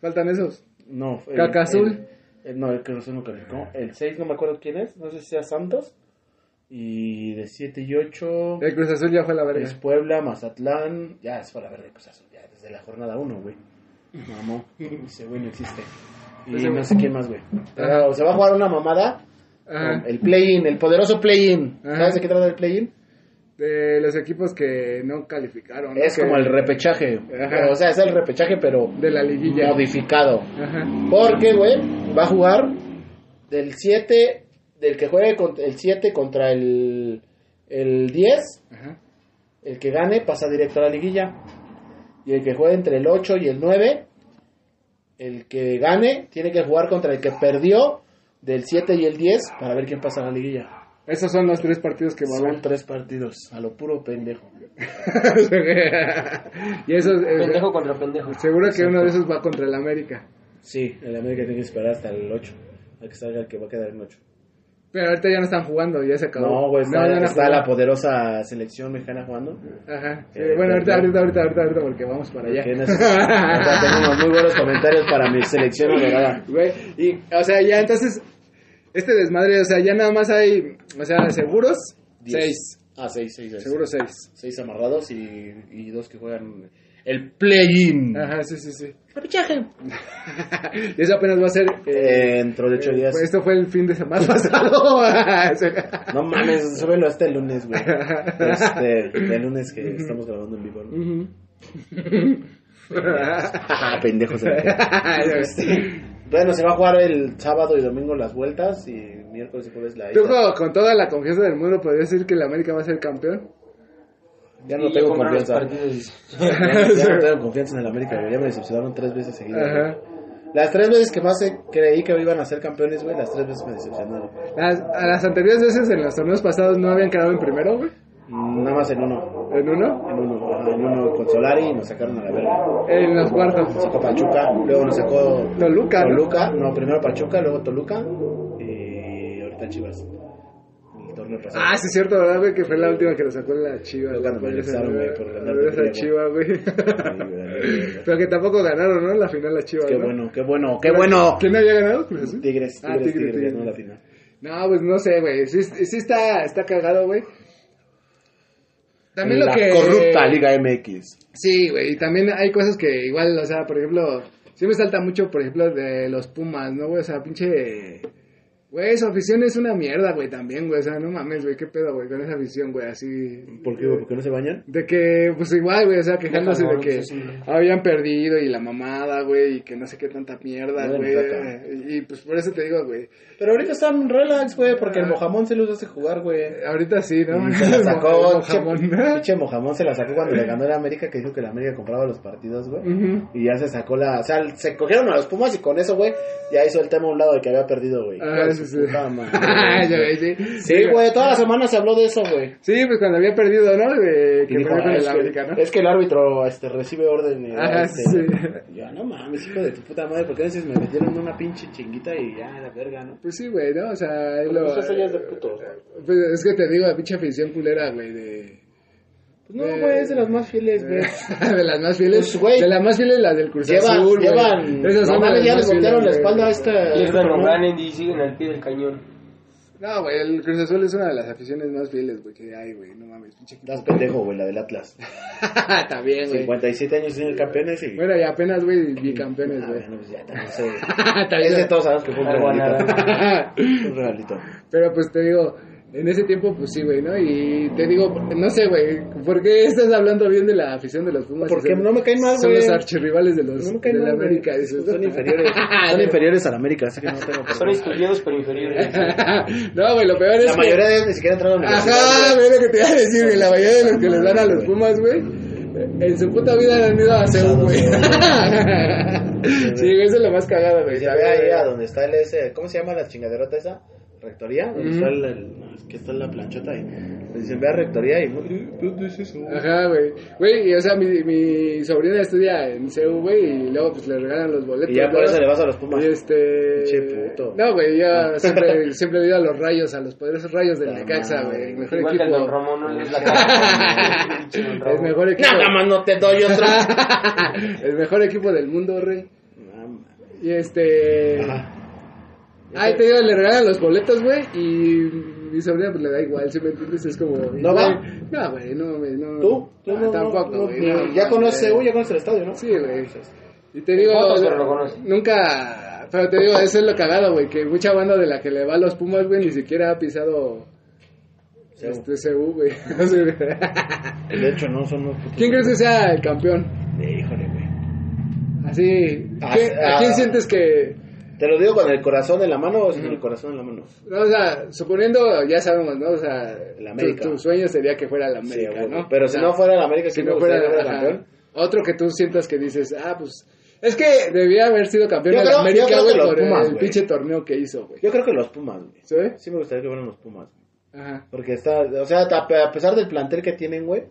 C: faltan esos.
D: No, el-
C: Caca Azul.
D: el- el- no, el Cruz no calificó. El 6 no me acuerdo quién es, no sé si sea Santos. Y de 7 y 8
C: El Cruz Azul ya fue a la verga.
D: es Puebla, Mazatlán. Ya es para ver de Cruz Azul, ya desde la jornada 1, güey. Mamó, ese güey no existe. Y no sé quién más, güey. Pero se va a jugar una mamada.
C: Ajá.
D: con El play-in, el poderoso play-in. ¿Sabes de qué trata el play-in?
C: De los equipos que no calificaron. ¿no?
D: Es como el repechaje. Pero, o sea, es el repechaje, pero
C: De la liguilla.
D: modificado.
C: Ajá.
D: Porque, güey, va a jugar del 7, del que juegue contra el 7 contra el, el 10.
C: Ajá.
D: El que gane pasa directo a la liguilla. Y el que juegue entre el 8 y el 9, el que gane tiene que jugar contra el que perdió del 7 y el 10 para ver quién pasa a la liguilla.
C: Esos son los tres partidos que va a
D: Son tres partidos, a lo puro pendejo.
C: y esos. eh,
E: Pendejo contra pendejo.
C: seguro que uno de esos va contra el América.
D: Sí, el América tiene que esperar hasta el 8, a que salga el que va a quedar en 8.
C: Pero ahorita ya no están jugando, ya se acabó.
D: No, güey, está,
C: no
D: la poderosa selección mexicana jugando.
C: Ajá. Sí,
D: Eh,
C: bueno, ahorita, ahorita, ahorita, ahorita, ahorita, porque vamos para allá.
D: Ahorita tenemos muy buenos comentarios para mi selección adorada.
C: Güey, y, o sea, ya entonces, este desmadre, o sea, ya nada más hay, o sea, seguros,
D: Diez.
C: seis.
D: Ah, seis, seis, seis.
C: Seguros seis.
D: Seis amarrados y, y dos que juegan. El play-in.
C: Ajá, sí, sí, sí.
E: Repechaje.
C: y eso apenas va a ser... eh,
D: Dentro de ocho
C: eh,
D: días.
C: esto fue el fin de semana pasado.
D: No mames, súbelo hasta el lunes, güey. Este, el lunes que estamos grabando en vivo. ¿no? Ah, pendejos. Este, Bueno, se va a jugar el sábado y domingo las vueltas y miércoles y jueves la
C: Tú con, toda la confianza del mundo podrías decir que el América va a ser campeón.
D: Ya no tengo confianza. Ya, ya no tengo confianza en el América, güey. Ya me decepcionaron tres veces seguidas.
C: Ajá.
D: Las tres veces que más creí que iban a ser campeones, güey, las tres veces me decepcionaron.
C: Las, a las anteriores veces en los torneos pasados no habían quedado en primero, güey.
D: Mm, Nada más en uno.
C: En uno.
D: En uno, ajá, en uno con Solari y nos sacaron a la verga.
C: En los cuartos.
D: Sacó Pachuca, luego nos sacó
C: Toluca.
D: Toluca, no, primero Pachuca, luego Toluca y ahorita Chivas.
C: Ah, sí, es cierto, ¿verdad, güey? Que fue la última que lo sacó la Chiva.
D: Fue cuando güey, por ganar de
C: esa. Chiva, güey. Pero que tampoco ganaron, ¿no? La final la Chiva.
D: Qué
C: ¿no?
D: bueno, qué bueno, qué bueno.
C: ¿Quién había ganado?
D: Tigres,
C: Ah,
D: Tigres,
C: Tigres,
D: Tigres,
C: Tigres.
D: ganó la final.
C: No, pues no sé, güey. Sí, sí está, está cagado, güey. También
D: En
C: lo
D: la
C: que...
D: corrupta Liga MX.
C: Sí, güey, y también hay cosas que igual, o sea, por ejemplo, sí me salta mucho, por ejemplo, de los Pumas, ¿no, güey? O sea, pinche... Güey, su afición es una mierda, güey, también, güey. O sea, no mames, güey, qué pedo, güey, con esa afición, güey, así...
D: ¿Por qué, güey? ¿Por qué no se bañan?
C: De que, pues igual, güey, o sea, quejándose de que
E: sí, sí.
C: habían perdido y la mamada, güey, y que no sé qué tanta mierda,
D: No,
C: güey. Y pues por eso te digo, güey,
D: Pero ahorita están relax, güey, porque el Mojamón se los hace jugar, güey.
C: ahorita sí, ¿no?
D: Y se la sacó,
C: Mojamón.
D: pinche- pinche Mojamón se la sacó cuando le ganó el América, que dijo que el América compraba los partidos, güey. Y ya se sacó la. O sea, se cogieron a los Pumas y con eso, güey, ya hizo el tema a un lado de que había perdido, güey.
C: Ah,
D: Puta madre,
C: sí.
D: Güey, toda la semana se habló de eso, güey.
C: Sí, pues cuando había perdido, ¿no? De, que
D: dijo,
C: perdió con
D: "Ah,
C: el
D: es,
C: América,
D: que,
C: ¿no?
D: es que el árbitro este, recibe orden. Y,
C: Ajá,
D: este,
C: sí.
D: yo, no mames, hijo de tu puta madre, ¿por qué a veces me metieron en una pinche chinguita y ya, la verga, no?
C: Pues sí, güey, ¿no? O sea, es lo...
D: Pues eso ya es de putos,
C: Pues es que te digo, la pinche afición culera, güey, de...
D: Pues no, güey, es de las más fieles, güey.
C: de las más fieles.
D: Pues, güey.
C: de las más fieles, las del Cruz
D: Llevan,
C: Azul, güey.
D: llevan.
C: Esas son
D: no mames, ya les voltearon la espalda a esta. Ramón.
E: ganen y siguen al pie del cañón.
C: No, güey, el Cruz Azul es una de las aficiones más fieles, güey, que hay, güey. No mames, pinche.
D: Estás pendejo, güey, la del Atlas.
C: También, güey.
D: 57 años sin el campeones y.
C: Bueno, y apenas, güey, bicampeones,
D: Ah,
C: güey.
D: bueno, pues ya también sé.
C: También.
D: Ese todos sabemos que fue un
E: Algo
D: regalito.
E: nada.
D: Un regalito.
C: Pero pues te digo, en ese tiempo, pues sí, güey, ¿no? Y te digo, no sé, güey, ¿por qué estás hablando bien de la afición de los Pumas?
D: Porque
C: son-
D: no me caen mal,
C: Son
D: güey.
C: los archirrivales de los
D: No me caen
C: de la
D: mal, güey.
C: América. dices,
D: Son
C: ¿no?
D: inferiores. Son inferiores al América, así que no tengo
E: Son estudiados pero inferiores.
C: no, güey, lo peor es
D: La
C: que...
D: mayoría de ellos ni siquiera entraron a la universidad.
C: Ajá,
D: güey.
C: ve lo que te iba a decir, güey. La mayoría de los que les dan a los Pumas, güey, en su puta vida han ido a CEU, güey. sí, güey, eso es lo más cagado, güey.
D: Se ve ahí a donde está el ese, ¿cómo se llama la chingaderota esa? Rectoría, donde
C: Ujú.
D: está el, el- es que está la planchota ahí. Le dicen, ve a rectoría y ¿dónde es eso?
C: Ajá, güey. Güey, y, o sea, mi, mi sobrina estudia en CEU, güey, y luego pues le regalan los boletos.
D: Y ya por eso le vas a los Pumas.
C: Y este...
D: Pinche puto.
C: No, güey, yo siempre, siempre he ido a los rayos, a los poderosos rayos del
D: La
C: Necaxa, güey. El mejor
E: Igual que el Don
C: equipo.
E: No le es la cara. Ramón.
C: mejor equipo.
D: Nada más no te doy otro.
C: el mejor equipo del mundo, rey. Y este...
D: Ajá.
C: Ay, te digo, le regalan los boletos, güey, y mi sobrina pues le da igual, si me entiendes? Es como...
D: ¿No va?
C: No, güey, no, güey, no.
D: ¿Tú? ¿Tú
C: Ah,
D: no,
C: tampoco,
D: no,
C: güey.
D: ya
C: güey.
D: CU, ya conoces el estadio, ¿no?
C: Sí, güey. Y te digo,
E: Fotos, pero lo conoce.
C: nunca, pero te digo, eso es lo cagado, güey, que mucha banda de la que le va a los Pumas, güey, ni siquiera ha pisado este CU, güey.
D: De hecho, no putos-
C: ¿Quién crees que sea el campeón?
D: Híjole, güey.
C: Así,
D: Ah,
C: ¿quién- ¿a
D: ah.
C: quién sientes que,
D: ¿Te lo digo con el corazón en la mano o sin el corazón en la mano?
C: no, o sea, suponiendo, ya sabemos, ¿no? O sea,
D: El
C: tu,
D: América.
C: tu sueño sería que fuera el América,
D: Sí,
C: ¿no?
D: Pero
C: O
D: si no fuera el América,
C: si
D: si
C: no fuera,
D: campeón.
C: otro que tú sientas que dices, ah, pues, es que debía haber sido campeón de la América, güey, por
D: Pumas,
C: el pinche torneo que hizo, güey.
D: Yo creo que los Pumas, güey.
C: ¿Sí?
D: Sí me gustaría que fueran los Pumas.
C: Ajá.
D: Porque está, o sea, a pesar del plantel que tienen, güey,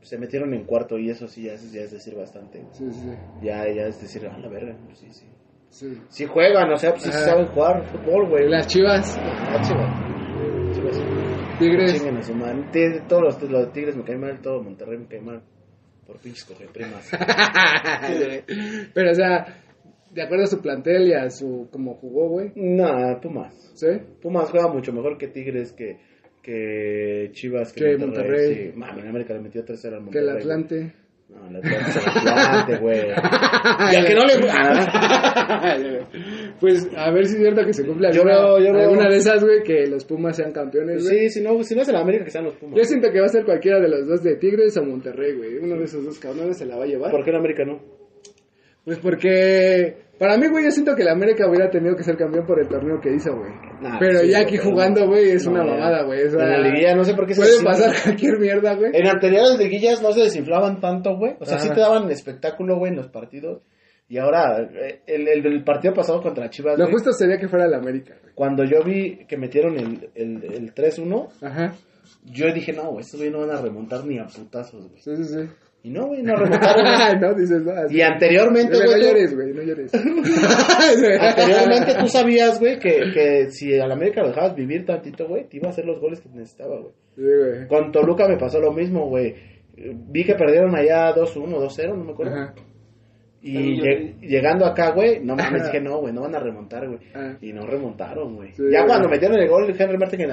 D: se metieron en cuarto y eso sí ya es, ya es decir bastante.
C: Sí, sí, sí.
D: Ya, ya es decir, a la verga, pues sí, sí.
C: Sí.
D: Sí juegan, o sea, pues
C: Ajá.
D: saben jugar fútbol, güey.
C: Las chivas,
D: Ah, chivas. Chivas.
C: Tigres.
D: Chinguen a su madre. Ti- Todos los, los Tigres me caen mal, todo Monterrey me cae mal. Por pinches correprimas.
C: Pero, o sea, de acuerdo a su plantel y a su cómo jugó, güey.
D: no, Pumas.
C: ¿Sí?
D: Pumas juega mucho mejor que Tigres, que, que Chivas, que,
C: Que
D: Monterrey.
C: Monterrey.
D: Sí, mami, en América le metió 3-0 al
C: Que
D: Monterrey.
C: el Atlante.
D: No, el Atlante, güey. Y al que no le gusta.
C: Pues a ver si es cierto que se cumple
D: Yo
C: alguna,
D: veo- yo veo-
C: alguna de esas, güey, que los Pumas sean campeones, güey.
D: Sí, si no, si no es el América, que sean los Pumas.
C: Yo siento que va a ser cualquiera de los dos de Tigres o Monterrey, güey. Uno de esos dos cabrones se la va a llevar.
D: ¿Por qué el América no?
C: Pues porque para mí, güey, yo siento que la América hubiera tenido que ser campeón por el torneo que hizo, güey.
D: Nah,
C: pero
D: sí,
C: ya aquí
D: pero
C: jugando, güey, es
D: No,
C: una mamada, güey. o sea,
D: En la liguilla, no sé por qué se
C: Puede
D: desinfla.
C: pasar cualquier mierda, güey.
D: En anteriores liguillas no se desinflaban tanto, güey. O sea, sí te daban espectáculo, güey, en los partidos. Y ahora, eh, el, el, el partido pasado contra Chivas,
C: Lo
D: güey,
C: justo sería que fuera la América, güey.
D: cuando yo vi que metieron el, el, el 3-1,
C: Ajá.
D: yo dije, no, güey, estos güey no van a remontar ni a putazos, güey.
C: Sí, sí, sí.
D: Y no, güey, no remontaron. güey.
C: no, dices, no. así.
D: y anteriormente, güey,
C: no llores, güey, no llores.
D: anteriormente tú sabías, güey, que, que si al América lo dejabas vivir tantito, güey, te iba a hacer los goles que necesitaba, güey.
C: Sí, güey.
D: Con Toluca me pasó lo mismo, güey. Vi que perdieron allá 2-1, 2-0, no me acuerdo.
C: Ajá.
D: Y
E: yo
D: llegando acá, güey, no mames, dije, no, güey, no van a remontar, güey. Y no remontaron, güey.
C: Sí,
D: ya
C: güey.
D: cuando metieron el gol, Henry Martin, que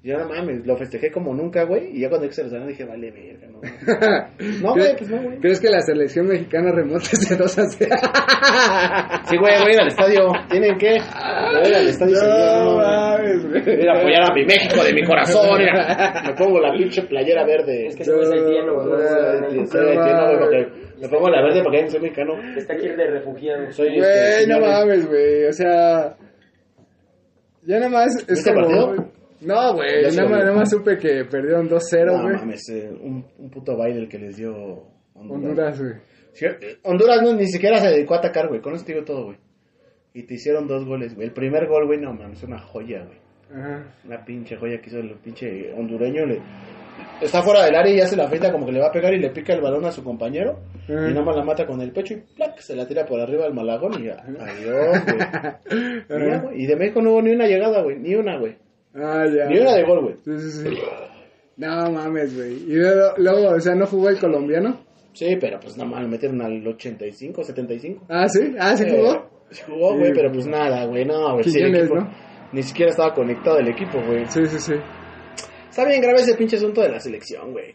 D: yo no mames, lo festejé como nunca, güey. Y ya cuando se lo salieron, dije, vale, verga, no. No, güey, pues no, güey.
C: ¿Crees que la selección mexicana remonta ese 2 a 0?
D: Sí, güey, voy a ir al estadio. ¿Tienen que? Voy a ir al estadio.
C: No
D: no,
C: mames,
D: Voy
C: güey.
D: ir a apoyar a mi México de mi corazón. mira. Me pongo la pinche playera verde.
E: Es que ¿no?
D: Soy- soy haitiano, güey, me pongo la verde porque soy mexicano.
E: Está aquí de refugiado.
D: Soy
C: Güey,
D: este,
C: no mames, güey. O sea. Ya nada más es
D: ¿Viste el
C: como. No, güey. Nada nada más supe que perdieron 2-0,
D: No
C: güey.
D: mames, eh, un, un puto baile el que les dio Honduras.
C: Honduras, güey.
D: Sí, Honduras no, ni siquiera se dedicó a atacar, güey. Con eso te digo todo, güey. Y te hicieron dos goles, güey. El primer gol, güey, no mames, es una joya, güey.
C: Ajá.
D: Una pinche joya que hizo el pinche hondureño. Le... Está fuera del área y ya se la afeita como que le va a pegar y le pica el balón a su compañero. Y nada más la mata con el pecho y ¡plac! se la tira por arriba al malagón y ya. Adiós, güey. Y de México no hubo ni una llegada, güey. Ni una, güey.
C: Ah, ya.
D: Ni una de gol, güey.
C: Sí, sí, sí. No mames, güey. Y luego, luego, o sea, ¿no jugó el colombiano?
D: Sí, pero pues nada más lo metieron al 85, 75.
C: Ah, sí. Ah, sí jugó.
D: sí jugó, güey,
C: Sí,
D: pero pues nada, güey. No, güey. sí, el
C: Quiñones,
D: equipo-
C: ¿no?
D: Ni siquiera estaba conectado el equipo, güey.
C: Sí, sí, sí.
D: Está bien grave ese pinche asunto de la selección, güey.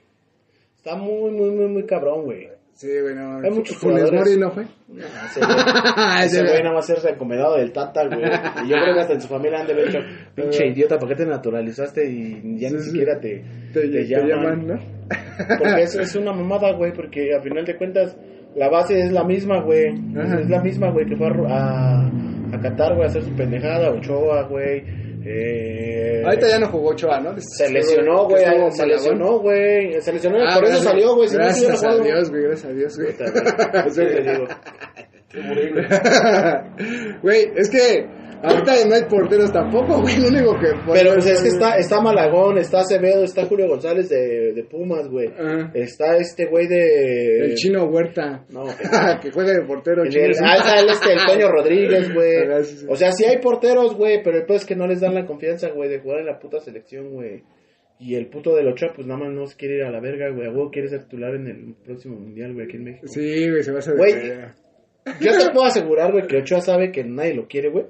D: Está muy, muy, muy, muy cabrón, güey.
C: Sí, güey, no.
D: Hay muchos
C: Funes
D: jugadores.
C: Mori no fue.
D: No, ese güey, ese güey nada más ser recomendado del Tata, güey. Y yo creo que hasta en su familia han de haber dicho, pinche idiota, ¿por qué te naturalizaste y ya
C: Sí,
D: ni
C: sí.
D: siquiera te,
C: Te,
D: te
C: te
D: llaman?
C: llaman, ¿no?
D: Porque eso es una mamada, güey, porque a final de cuentas la base es la misma, güey. Es la misma, güey, que fue a, a, a Qatar, güey, a hacer su pendejada, Ochoa, güey. Eh,
C: Ahorita ya no jugó Ochoa, ¿no?
D: Se lesionó, güey, se lesionó, güey. Se lesionó,
C: Ah,
D: por eso
C: gracias-
D: salió, güey. Si
C: Gracias a. Dios, güey, gracias a Dios, güey.
D: Sí, te digo.
C: Güey, es que ahorita no hay porteros tampoco, güey. Lo único que.
D: Pero pues es que está, está Malagón, está Acevedo, está Julio González de, de Pumas, güey.
C: Ajá.
D: Está este güey de...
C: El chino Huerta.
D: No,
C: que juega de portero
D: El, ah, está el, este, el Toño Rodríguez, güey.
C: Sí.
D: O sea, sí hay porteros, güey, pero el peor es que no les dan la confianza, güey, de jugar en la puta selección, güey. Y el puto del Ochoa, pues nada más no se quiere ir a la verga, güey. A huevo quiere ser titular en el próximo mundial, güey, aquí en México.
C: Sí, güey, se va a hacer.
D: Güey. Yo te puedo asegurar, güey, que Ochoa sabe que nadie lo quiere, güey.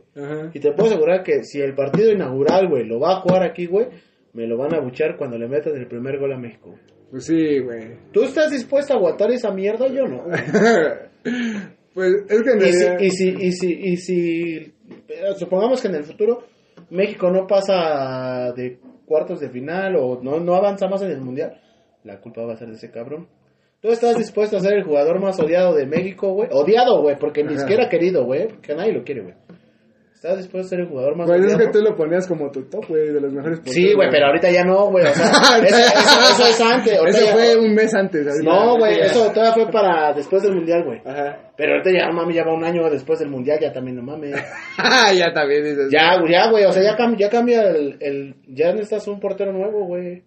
D: Y te puedo asegurar que si el partido inaugural, güey, lo va a jugar aquí, güey, me lo van a buchar cuando le metan el primer gol a México.
C: Pues sí, güey.
D: ¿Tú estás dispuesto a aguantar esa mierda? Yo no.
C: pues es que en
D: Y si,
C: realidad.
D: y si, y si, y si, eh, supongamos que en el futuro México no pasa de cuartos de final o no, no avanza más en el mundial, la culpa va a ser de ese cabrón. ¿Tú estás dispuesto a ser el jugador más odiado de México, güey? Odiado, güey, porque ni siquiera querido, güey, porque nadie lo quiere, güey. ¿Estás dispuesto a ser el jugador más
C: Pues es que tú lo ponías como tu top, güey, de los mejores porteros.
D: Sí, güey, pero ahorita ya no, güey. O sea, eso, eso- eso es antes. ahorita
C: Eso
D: ya-
C: fue un mes antes.
D: No, güey, eso todavía fue para después del mundial, güey.
C: Ajá.
D: Pero ahorita ya, mames, ya va un año después del mundial, ya también, no mames.
C: ya también dices.
D: Ya, ya, güey, o sea, ya, cam- ya cambia el, el. Ya necesitas un portero nuevo, güey.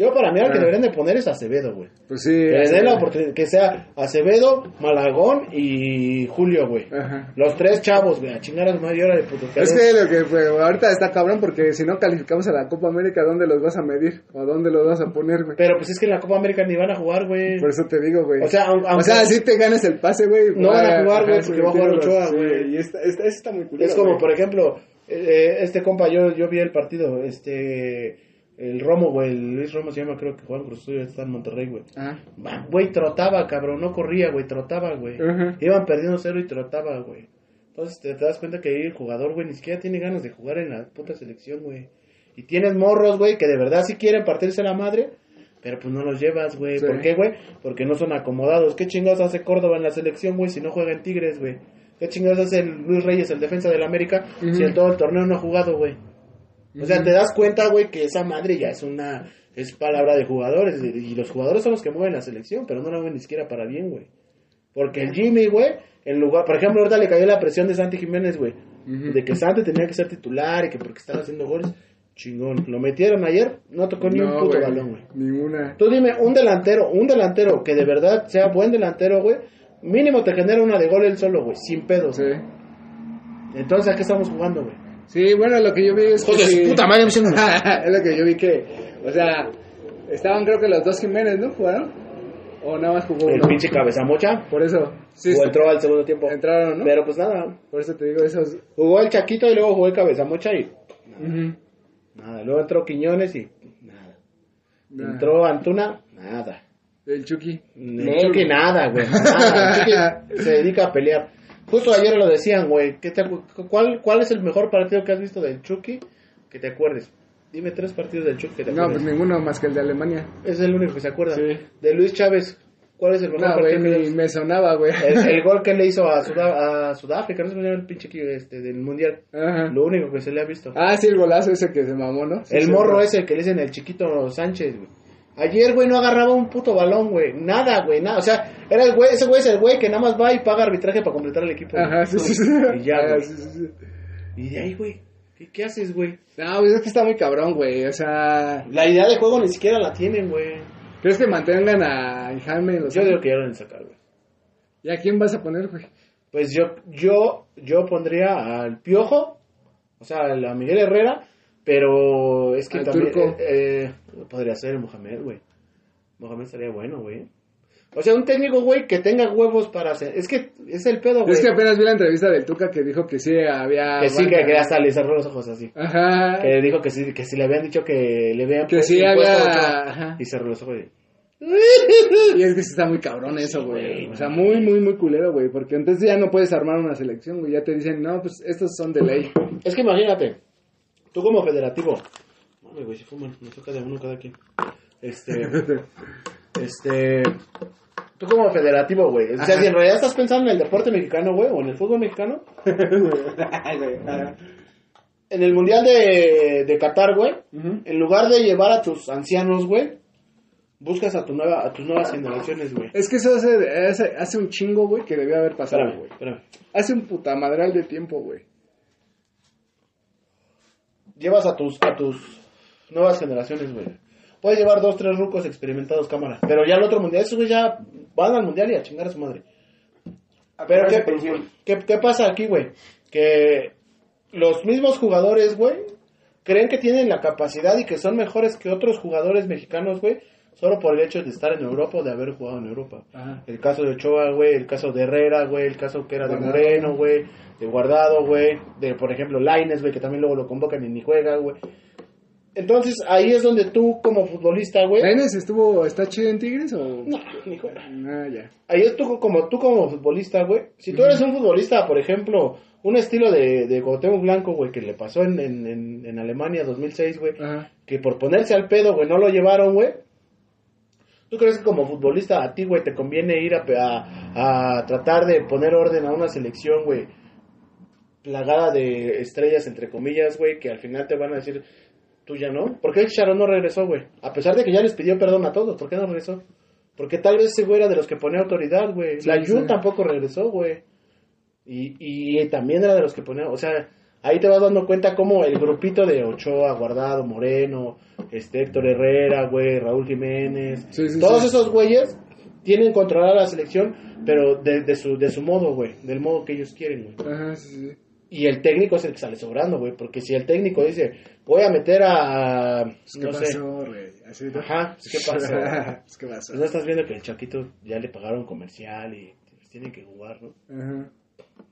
D: Yo, para mí, al que
C: Ah.
D: deberían de poner es Acevedo, güey.
C: Pues sí.
D: Que les
C: así,
D: den la oportunidad, que sea Acevedo, Malagón y Julio, güey.
C: Ajá.
D: Los tres chavos, güey, a chingar a su madre, órale, puto.
C: Es que lo que pues, ahorita está cabrón porque si no calificamos a la Copa América, ¿dónde los vas a medir? ¿O dónde los vas a poner, güey?
D: Pero pues es que en la Copa América ni van a jugar, güey.
C: Por eso te digo, güey.
D: O sea, aun-
C: o
D: aunque-
C: sea, si te ganas el pase, güey.
D: No van a jugar, güey, porque va a jugar Ochoa, güey.
C: Y esta, esta, esta está muy culera,
D: Es como, por ejemplo, eh, este compa, yo, yo vi el partido, este, El Romo, güey, el Luis Romo se llama, creo que Juan Cruz está en Monterrey, güey.
C: Ah.
D: Güey, trotaba, cabrón, no corría, güey, trotaba, güey. Iban perdiendo cero y trotaba, güey. Entonces te, te das cuenta que ahí el jugador, güey, ni siquiera tiene ganas de jugar en la puta selección, güey. Y tienes morros, güey, que de verdad sí quieren partirse la madre, pero pues no los llevas, güey.
C: Sí.
D: ¿Por qué, güey? Porque no son acomodados. ¿Qué chingados hace Córdoba en la selección, güey, si no juega en Tigres, güey? ¿Qué chingados hace el Luis Reyes, el defensa del América, si en todo el torneo no ha jugado, güey? O sea, te das cuenta, güey, que esa madre ya es una... Es palabra de jugadores. Y los jugadores son los que mueven la selección, pero no la mueven ni siquiera para bien, güey. Porque el Jimmy, güey, en lugar... Por ejemplo, ahorita le cayó la presión de Santi Jiménez, güey. De que Santi tenía que ser titular y que porque estaba haciendo goles. Chingón. Lo metieron ayer, no tocó ni un puto balón, güey.
C: Ninguna.
D: Tú dime, un delantero, un delantero que de verdad sea buen delantero, güey. Mínimo te genera una de gol él solo, güey. Sin pedos.
C: Sí.
D: Entonces, ¿a qué estamos jugando, güey?
C: Sí, bueno, lo que yo vi es que. Sí-
D: puta madre, me hicieron-
C: es lo que yo vi que. O sea, estaban creo que los dos Jiménez, ¿no? ¿Jugaron? O nada más jugó
D: El
C: uno.
D: pinche cabeza mocha.
C: Por eso. Sí,
D: o entró al segundo tiempo.
C: entraron, ¿no?
D: Pero pues nada.
C: Por eso te digo, esos.
D: Jugó el Chaquito y luego jugó el cabeza mocha y nada. Luego entró Quiñones y nada.
C: Nada.
D: Entró Antuna, nada.
C: El Chucky.
D: El Chucky nada, güey. Nada. El Chucky se dedica a pelear. Justo ayer lo decían, güey. ¿qué te acu- ¿Cuál, ¿Cuál es el mejor partido que has visto del Chucky? Que te acuerdes. Dime tres partidos del Chucky que te
C: No,
D: acuerdes.
C: pues ninguno más que el de Alemania.
D: Es el único que se acuerda.
C: Sí.
D: De Luis Chávez. ¿Cuál es el mejor
C: No,
D: partido que
C: ni
D: has-
C: me sonaba, güey.
D: el, el gol que le hizo a, Sudá- a Sudáfrica, no se me el pinche equipo, este, del mundial.
C: Ajá.
D: Lo único que se le ha visto.
C: Ah, sí, el golazo ese que se mamó, ¿no? Sí,
D: el morro ese que le dicen el chiquito Sánchez, güey. Ayer, güey, no agarraba un puto balón, güey. Nada, güey, nada. O sea, era el güey, ese güey es el güey que nada más va y paga arbitraje para completar el equipo. güey.
C: Ajá, sí, sí, sí.
D: Y ya,
C: Ah,
D: güey.
C: sí, sí, sí.
D: Y de ahí, güey, ¿qué, qué haces, güey?
C: No, pues es que está muy cabrón, güey. O sea,
D: La idea de juego ni siquiera la tienen, güey.
C: ¿crees que mantengan a Jaime los
D: Yo digo que ya lo deben sacar, güey.
C: ¿Y a quién vas a poner, güey?
D: Pues yo, yo, yo pondría al Piojo, o sea, a Miguel Herrera, pero es que
C: Al
D: también
C: Turco.
D: eh, eh, podría ser el Mohamed, güey. Mohamed estaría bueno, güey. O sea, un técnico, güey, que tenga huevos para hacer. Es que es el pedo, güey.
C: Es que apenas vi la entrevista del Tuca que dijo que sí había.
D: Que sí, que,
C: banca.
D: que hasta le cerró los ojos así.
C: Ajá.
D: Que dijo que sí, que si le habían dicho que le habían
C: Que
D: puesto
C: sí había- ajá.
D: Y cerró los ojos y...
C: Y es que sí está muy cabrón eso, güey. O sea, muy, muy, muy culero, güey. Porque entonces ya no puedes armar una selección, güey. Ya te dicen, no, pues estos son de ley.
D: Es que imagínate, tú como federativo, mami, güey, si fuman, nos toca de uno cada quien. Este, este, tú como federativo, güey, o sea,
C: Ajá.
D: si en realidad estás pensando en el deporte mexicano, güey, o en el fútbol mexicano, en el mundial de, de Qatar, güey, en lugar de llevar a tus ancianos, güey, buscas a tu nueva, a tus nuevas generaciones, güey.
C: Es que eso hace, hace, hace un chingo, güey, que debió haber pasado, güey. Hace un putamadral de tiempo, güey.
D: Llevas a tus a tus nuevas generaciones, güey. Puedes llevar dos, tres rucos experimentados cámara. Pero ya el otro mundial, esos güey ya van al mundial y a chingar a su madre. Pero ¿qué, qué, qué pasa aquí, güey? Que los mismos jugadores, güey, creen que tienen la capacidad y que son mejores que otros jugadores mexicanos, güey, solo por el hecho de estar en Europa o de haber jugado en Europa.
C: Ajá.
D: El caso de Ochoa, güey, el caso de Herrera, güey, el caso que era de. Moreno, güey, de Guardado, güey, de, por ejemplo, Laines, güey, que también luego lo convocan y ni juega, güey. Entonces, ahí es donde tú, como futbolista, güey...
C: ¿Lainez estuvo, está chido en Tigres o...?
D: No, ni juega.
C: Ah, ya.
D: Ahí es tú como, tú como futbolista, güey. Si tú eres un futbolista, por ejemplo, un estilo de, de Cuauhtémoc Blanco, güey, que le pasó en, en, en, en Alemania 2006, güey, que por ponerse al pedo, güey, no lo llevaron, güey. ¿Tú crees que como futbolista a ti, güey, te conviene ir a, a, a tratar de poner orden a una selección, güey, plagada de estrellas, entre comillas, güey, que al final te van a decir, tú ya no? ¿Por qué Sharon no regresó, güey? A pesar de que ya les pidió perdón a todos, ¿por qué no regresó? Porque tal vez ese güey era de los que ponía autoridad, güey.
C: Sí,
D: La Jun
C: sí.
D: tampoco regresó, güey. Y, y también era de los que ponía, o sea, ahí te vas dando cuenta como el grupito de Ochoa, Guardado, Moreno, este Héctor Herrera, güey, Raúl Jiménez,
C: Sí, sí,
D: todos
C: sí.
D: esos güeyes tienen controlada la selección, pero de, de su, de su modo, güey, del modo que ellos quieren, güey.
C: Ajá, sí, sí.
D: Y el técnico es el que sale sobrando, güey, porque si el técnico dice, voy a meter a,
C: Pues, ¿Qué
D: no sé,
C: pasó, güey? Así, ¿no?
D: ajá, pues, ¿qué pasó?
C: Pues, ¿Qué pasó?
D: Pues no estás viendo que el Chaquito ya le pagaron comercial y pues, tiene que jugar, ¿no?
C: Ajá.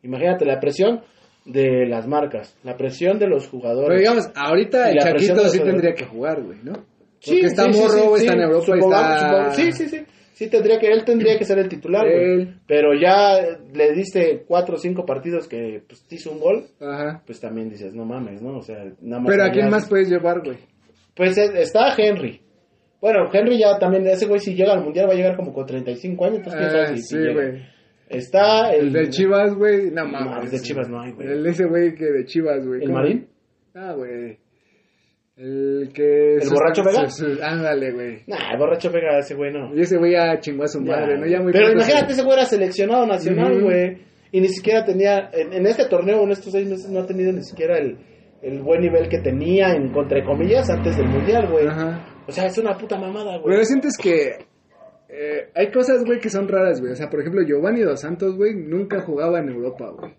D: Imagínate la presión de las marcas, la presión de los jugadores.
C: Pero digamos, ahorita el Chaquito sí tendría que jugar, güey, ¿no?
D: Sí,
C: Porque está
D: sí, sí,
C: morro,
D: sí,
C: está en
D: sí.
C: Europa,
D: Supongamos-
C: está...
D: supongamos- Sí, sí, sí. Sí, tendría que, él tendría que ser el titular, güey. Pero ya le diste cuatro o cinco partidos que pues, te hizo un gol,
C: Ajá.
D: pues también dices, no mames, ¿no? O sea, nada más.
C: Pero ¿a quién más puedes llevar, güey?
D: Pues eh, está Henry. Bueno, Henry ya también, ese güey si llega al mundial va a llegar como con 35 años, entonces quién
C: Ah,
D: sabe si- si
C: sí,
D: llega.
C: güey.
D: Está el,
C: El de Chivas, güey, no
D: No,
C: mames.
D: el de Chivas no hay, güey.
C: El ese güey que de Chivas, güey.
D: ¿El. Marín?
C: Ah, güey. El que...
D: ¿El borracho Vega?
C: su- su- Ándale, güey.
D: Nah, el borracho pega ese güey, no.
C: Y ese güey ya chingó a su
D: Ya,
C: madre, ¿no? Ya muy
D: Pero
C: pronto
D: imagínate,
C: se-
D: ese güey era seleccionado nacional, güey. Y ni siquiera tenía, en, en este torneo, en estos seis meses, no ha tenido ni siquiera el, el buen nivel que tenía, en entre comillas, antes del mundial, güey.
C: Ajá.
D: O sea, es una puta mamada, güey.
C: Pero sientes que eh, hay cosas, güey, que son raras, güey. O sea, por ejemplo, Giovanni Dos Santos, güey, nunca jugaba en Europa, güey.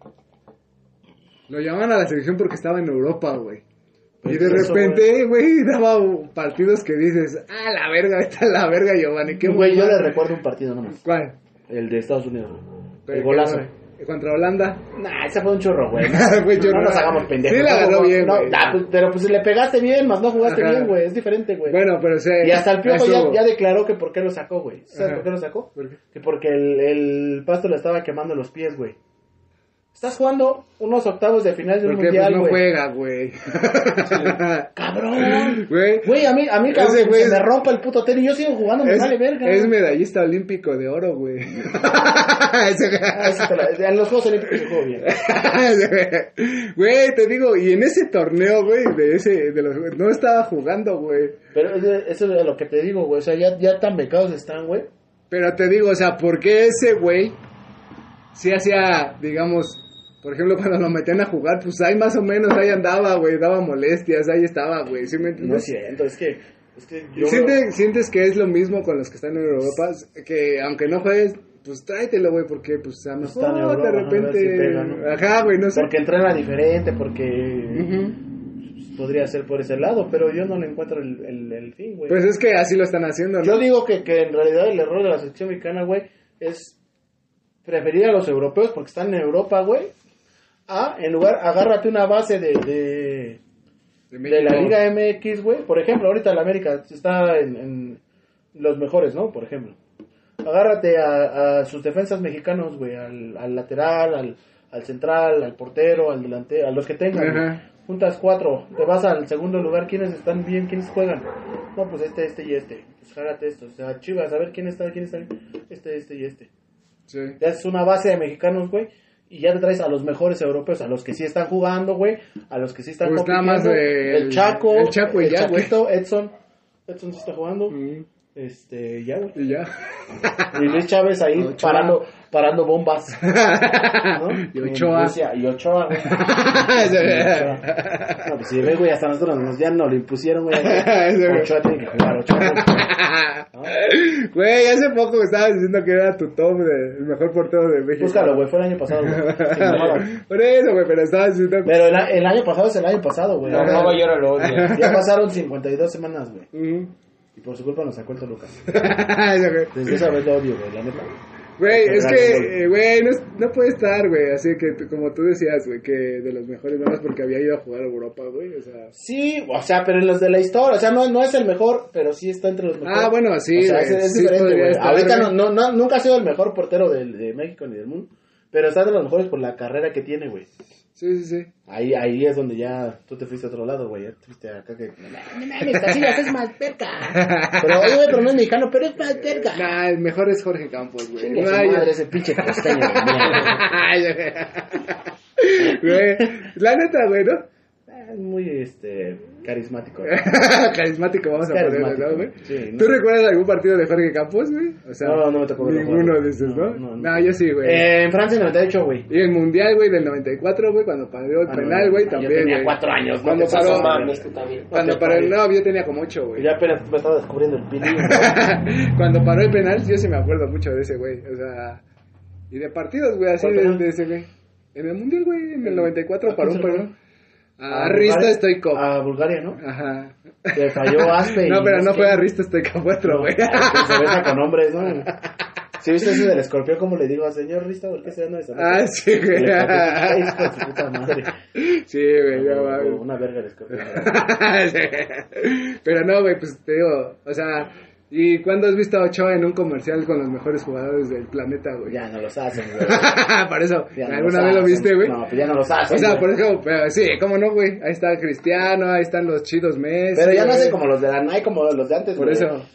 C: Lo llamaban a la selección porque estaba en Europa, güey. Y
D: Pues
C: de
D: eso,
C: repente, güey, daba partidos que dices, ah, la verga, esta es la verga, Giovanni. Qué
D: Güey, yo
C: mamada".
D: le recuerdo un partido nomás.
C: ¿Cuál?
D: El de Estados Unidos, güey.
C: Pero
D: El golazo.
C: Contra Holanda.
D: Nah, ese fue un churro, güey.
C: Güey,
D: no, nos hagamos pendejos.
C: Sí la
D: no,
C: bien,
D: no,
C: güey.
D: nah, pues, pero pues le pegaste bien, más no jugaste
C: Ajá.
D: bien, güey. Es diferente, güey.
C: Bueno, pero o sea,
D: y hasta el piojo ya, ya declaró que por qué lo sacó, güey. ¿Sabes
C: Ajá.
D: por qué lo sacó?
C: ¿Por qué?
D: Que porque el, el pasto le estaba quemando los pies, güey. Estás jugando unos octavos de final de un
C: Porque pues,
D: mundial,
C: no
D: güey.
C: juega, güey.
D: Cabrón.
C: Güey.
D: Güey, a mí, a mí, cabrón, se me rompa el puto tenis. Yo sigo jugando, me
C: Es,
D: vale verga.
C: es medallista olímpico de oro, güey.
D: Ah, en los Juegos Olímpicos yo juego bien.
C: Güey, te digo, y en ese torneo, güey, de ese, de los, no estaba jugando, güey.
D: Pero eso es lo que te digo, güey. O sea, ya, ya tan becados están, güey.
C: Pero te digo, o sea, ¿por qué ese güey sí hacía, digamos, por ejemplo, cuando lo metían a jugar, pues ahí más o menos, ahí andaba, güey, daba molestias, ahí estaba, güey, ¿sí me
D: No
C: entiendes?
D: siento, es que. Es que yo.
C: ¿Sientes, sientes que es lo mismo con los que están en Europa? Que aunque no juegues, pues tráetelo, güey, porque pues a lo mejor
D: Están en Europa,
C: de repente...
D: si pega, ¿no?
C: Ajá, güey, no sé.
D: Porque entrena diferente, porque.
C: Ujú.
D: pues, podría ser por ese lado, pero yo no le encuentro el, el, el fin, güey.
C: Pues es que así lo están haciendo, ¿no?
D: Yo digo que, que en realidad el error de la selección mexicana, güey, es preferir a los europeos porque están en Europa, güey, a, en lugar, agárrate una base de, de, de la Liga MX, güey. Por ejemplo, ahorita la América está en, en los mejores, ¿no? Por ejemplo. Agárrate a, a sus defensas mexicanos, güey, al, al lateral, al, al central, al portero, al delantero, a los que tengan. Juntas cuatro, te vas al segundo lugar, ¿quiénes están bien? ¿Quiénes juegan? No, pues este, este y este. Pues járate esto. O sea, chivas, a ver quién está, quién está bien. Este, este y este.
C: Sí.
D: Te haces una base de mexicanos, güey. Y ya te traes a los mejores europeos, a los que sí están jugando, güey. A los que sí están
C: Pues nada más
D: compitiendo.
C: el-
D: el Chaco.
C: el Chaco y ya, güey.
D: Chaquito, Edson. Edson sí está jugando.
C: Mm,
D: Este, ya, güey.
C: Y ya.
D: Y Luis Chávez ahí
C: Ochoa.
D: parando, parando bombas. ¿no?
C: Y Ochoa.
D: Y Ochoa, güey. No, pues si ve, güey, hasta nosotros nos, ya no lo impusieron, güey. Ochoa tiene que jugar, Ochoa. ¿no?
C: Güey, hace poco me estabas diciendo que era tu top de el mejor portero de México.
D: Búscalo, güey, fue el año pasado, güey.
C: Por eso, güey, pero estabas diciendo
D: Pero el, a- el año pasado es el año pasado, güey.
E: No, no, yo no lo odio.
D: Ya pasaron 52 semanas, güey. Y por su culpa nos sacó el Toluca. Desde esa vez lo odio, güey, la neta.
C: Güey, es que, eh, güey, no, es- no puede estar, güey. Así que, como tú decías, güey, que de los mejores, nada más porque había ido a jugar a Europa, güey. O sea.
D: Sí, o sea, pero en los de la historia, o sea, no, no es el mejor, pero sí está entre los mejores.
C: Ah, bueno, sí,
D: O sea, es, es
C: sí
D: diferente, güey. Ahorita no, no, no- nunca ha sido el mejor portero del- de, México ni del mundo, pero está entre los mejores por la carrera que tiene, güey.
C: Sí, sí, sí.
D: Ahí, ahí es donde ya tú te fuiste a otro lado, güey. Ya te fuiste acá que... No mames, Casillas es más cerca. Pero, oye, pero no es mexicano, pero es más cerca.
C: Nah, el mejor es Jorge Campos, güey. No
D: madre ese pinche costeño de mierda.
C: Güey, la neta, güey, ¿no?
D: Es muy, este, carismático.
C: Carismático, vamos a
D: Carismático,
C: ponerlo, ¿no, güey?
D: sí, ¿no?
C: ¿Tú recuerdas algún partido de Jorge Campos, güey? O sea,
D: No, no me tocó
C: Ninguno de esos, ¿no?
D: No,
C: yo sí, güey.
D: Eh, en Francia 98, güey.
C: Y el mundial, güey, del 94, güey, cuando paró el
D: Ah,
C: penal, güey,
D: yo
C: también.
D: tenía
C: güey.
D: cuatro años,
C: Cuando paró.
E: mames, tú también.
C: Cuando paró el. No, yo tenía como 8, güey.
D: Ya apenas me estaba descubriendo el pilín.
C: Cuando paró el penal, yo sí me acuerdo mucho de ese, güey. O sea. Y de partidos, güey, así
D: ¿Cuál
C: de, ese, güey. En el mundial, güey, en el 94
D: ¿A
C: paró un
D: lo
C: penal. A
D: A
C: Rista Stoikov.
D: A Bulgaria, ¿no?
C: Ajá.
D: Que falló Aspe. y
C: No, pero no fue a Rista Stoikov, otro, güey.
D: Se besa con hombres, ¿no? ¿Sí viste ese del escorpión? como le digo al señor Rista? ¿Por qué se anda de
C: Ah, sí, güey.
D: le corté, "Ay, hijo de su puta madre.
C: Sí, güey, ya va.
D: Una verga de escorpión.
C: Pero no, güey, pues te digo, o sea, ¿y cuándo has visto a Ochoa en un comercial con los mejores jugadores del planeta, güey?
D: Ya no los hacen, güey.
C: por eso,
D: Ya
C: ¿alguna vez lo viste, güey?
D: No, pues ya no los hacen.
C: O sea,
D: güey.
C: por ejemplo, pero sí, ¿cómo no, güey? Ahí está Cristiano, ahí están los chidos Messi.
D: Pero ya no hacen como los de la Nike, como los de antes,
C: Por
D: güey.
C: eso.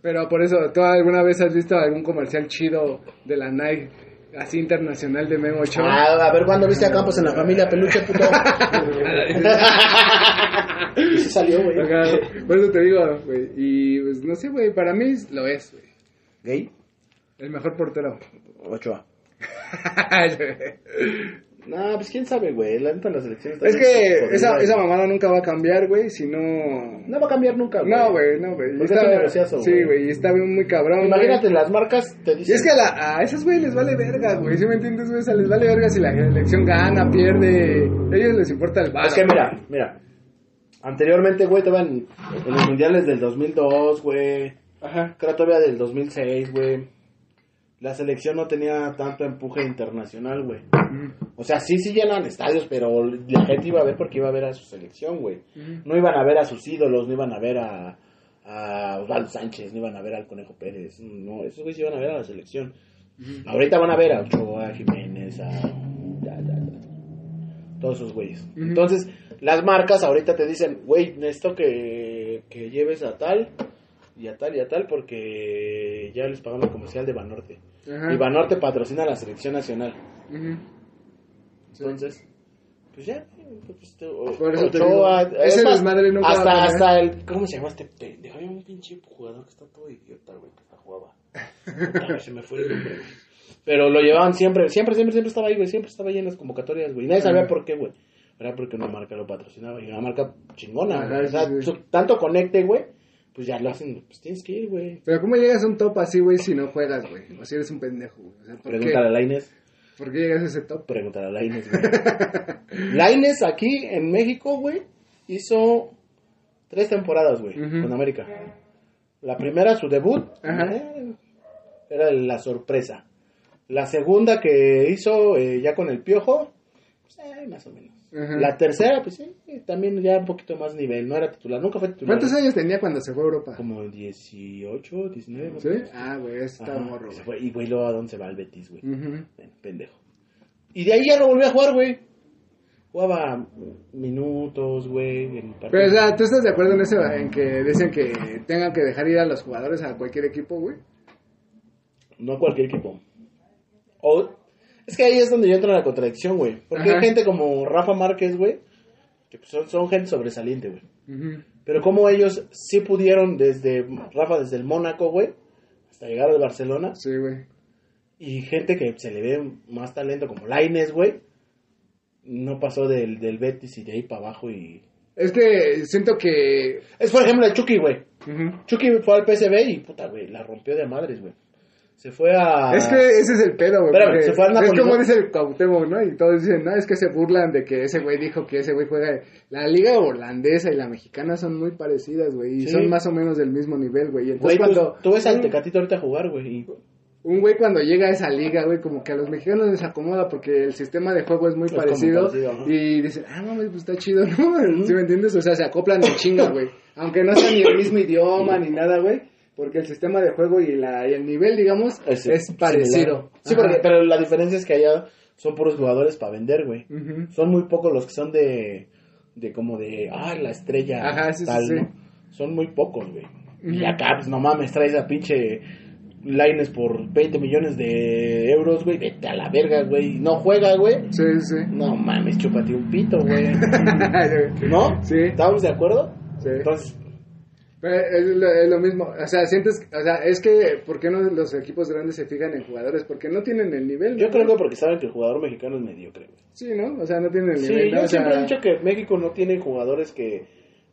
C: Pero por eso, ¿tú alguna vez has visto algún comercial chido de la Nike, así internacional de Memo Ochoa?
D: Ah, a ver, ¿cuándo viste a Campos en la familia peluche, puto? y sí salió, güey.
C: Por eso te digo, güey. Y pues no sé, güey, para mí lo es, güey.
D: ¿Gay?
C: El mejor portero.
D: Ochoa. No, pues quién sabe, güey. La neta, las elecciones.
C: es que esa, esa mamada nunca va a cambiar, güey, si no...
D: No va a cambiar nunca, güey.
C: No, güey, no, güey.
D: Porque
C: Está-
D: es un negociazo,
C: Sí,
D: güey.
C: y está bien muy cabrón,
D: Imagínate,
C: güey.
D: las marcas te
C: Y
D: dicen.
C: es que a, la- a esos güey les vale verga, güey. ¿Sí me entiendes, güey? O sea, les vale verga si la elección gana, pierde. A ellos les importa el bar.
D: Es que mira, mira. Anteriormente, güey, estaban en los mundiales del 2002, güey.
C: Ajá.
D: Creo todavía del 2006, güey. La selección no tenía tanto empuje internacional, güey. O sea, sí, sí llenan estadios, pero la gente iba a ver porque iba a ver a su selección, güey. No iban a ver a sus ídolos, no iban a ver a, a Osvaldo Sánchez, no iban a ver al Conejo Pérez. No, esos güeyes iban a ver a la selección. Ahorita van a ver a Ochoa, a Jiménez, a... ya, ya, ya. Todos esos güeyes. Entonces, las marcas ahorita te dicen, güey, necesito que, que lleves a tal y a tal y a tal porque ya les pagamos el comercial de Banorte.
C: Ajá.
D: Y Banorte patrocina a la selección nacional. Entonces, pues ya. pues, te- o-
C: Por eso te
D: Ochoa,
C: digo,
D: es
C: ese
D: más,
C: desmadre nunca va a
D: hasta, hasta el. ¿Cómo se llama este pendejo? Hay un pinche jugador que está todo idiota, güey, que está jugaba. Puta, se me fue el nombre, güey. Pero lo llevaban siempre, siempre, siempre, siempre estaba ahí, güey. Siempre estaba ahí en las convocatorias, güey. Y nadie sabía por qué, güey. Era porque una marca lo patrocinaba. Y una marca chingona,
C: Ajá.
D: O sea,
C: sí,
D: tanto conecte, güey. Pues ya lo hacen, pues tienes que ir, güey.
C: Pero ¿cómo llegas a un top así, güey, si no juegas, güey? O si eres un pendejo, güey. O sea, ¿por
D: Pregúntale a? Laines.
C: ¿Por qué llegas a ese top?
D: Pregúntale a Laines, güey. Laines aquí en México, güey, hizo tres temporadas, güey, con América. La primera, su debut,
C: Ajá.
D: eh, era la sorpresa. La segunda que hizo eh, ya con el Piojo, pues, eh, más o menos. La tercera, pues sí, también ya un poquito más nivel. No era titular, nunca fue titular.
C: ¿Cuántos años tenía cuando se fue a Europa?
D: Como 18, 19. más o
C: ¿Sí? Ah, güey,
D: Ajá,
C: morro,
D: y se
C: güey.
D: fue. Y güey, luego a dónde se va al Betis, güey. Ven, pendejo. Y de ahí ya no volvió a jugar, güey. Jugaba minutos, güey.
C: Pero, o sea, ¿tú estás de acuerdo en eso, en que dicen que tengan que dejar ir a los jugadores a cualquier equipo, güey?
D: No cualquier equipo. O, es que ahí es donde yo entro en la contradicción, güey. Porque
C: Ajá.
D: hay gente como Rafa Márquez, güey, que pues, son, son gente sobresaliente, güey. Pero como ellos sí pudieron desde, Rafa desde el Mónaco, güey, hasta llegar al Barcelona.
C: Sí, güey.
D: Y gente que se le ve más talento como Laines, güey, no pasó del, del Betis y de ahí para abajo y...
C: Es que siento que...
D: Es por ejemplo el Chucky, güey. Chucky fue al PSV y puta, güey, la rompió de madres, güey. Se fue a...
C: Es que ese es el pedo, güey.
D: Espérame, se fue al
C: Es
D: Napoli,
C: como dice el Cuauhtémoc, ¿no? Y todos dicen, no, es que se burlan de que ese güey dijo que ese güey juega... La liga holandesa y la mexicana son muy parecidas, güey. Y
D: Sí.
C: son más o menos del mismo nivel, güey. Y
D: Güey,
C: entonces
D: tú,
C: cuando...
D: tú ves al Tecatito ahorita jugar, güey, y...
C: Un güey cuando llega a esa liga, güey, como que a los mexicanos les acomoda porque el sistema de juego es muy
D: Es
C: parecido. y dicen, ah, mames, pues está chido, ¿no? ¿Sí me entiendes? O sea, se acoplan en chinga, güey. Aunque no sea ni el mismo idioma ni nada, güey. Porque el sistema de juego y, la, y el nivel, digamos, es, parecido.
D: Sí, porque, pero la diferencia es que allá son puros jugadores para vender, güey. Son muy pocos los que son de... De como de... Ah, la estrella
C: Ajá, sí,
D: tal,
C: sí.
D: ¿no? Son muy pocos, güey. Y
C: Ujú.
D: acá, pues no mames, traes a pinche... Lines por 20 millones de euros, güey. Vete a la verga, güey. No juega, güey.
C: Sí, sí.
D: No mames, chúpate un pito, güey. ¿No?
C: Sí.
D: ¿Estamos de acuerdo?
C: Sí.
D: Entonces,
C: es, lo, mismo, o sea, sientes, o sea, es que, ¿por qué no los equipos grandes se fijan en jugadores? Porque no tienen el nivel.
D: yo
C: ¿no?
D: creo que porque saben que el jugador mexicano es mediocre.
C: Sí, ¿no? O sea, no tienen el
D: Sí,
C: nivel. ¿no?
D: yo
C: O sea,
D: siempre he dicho que México no tiene jugadores que...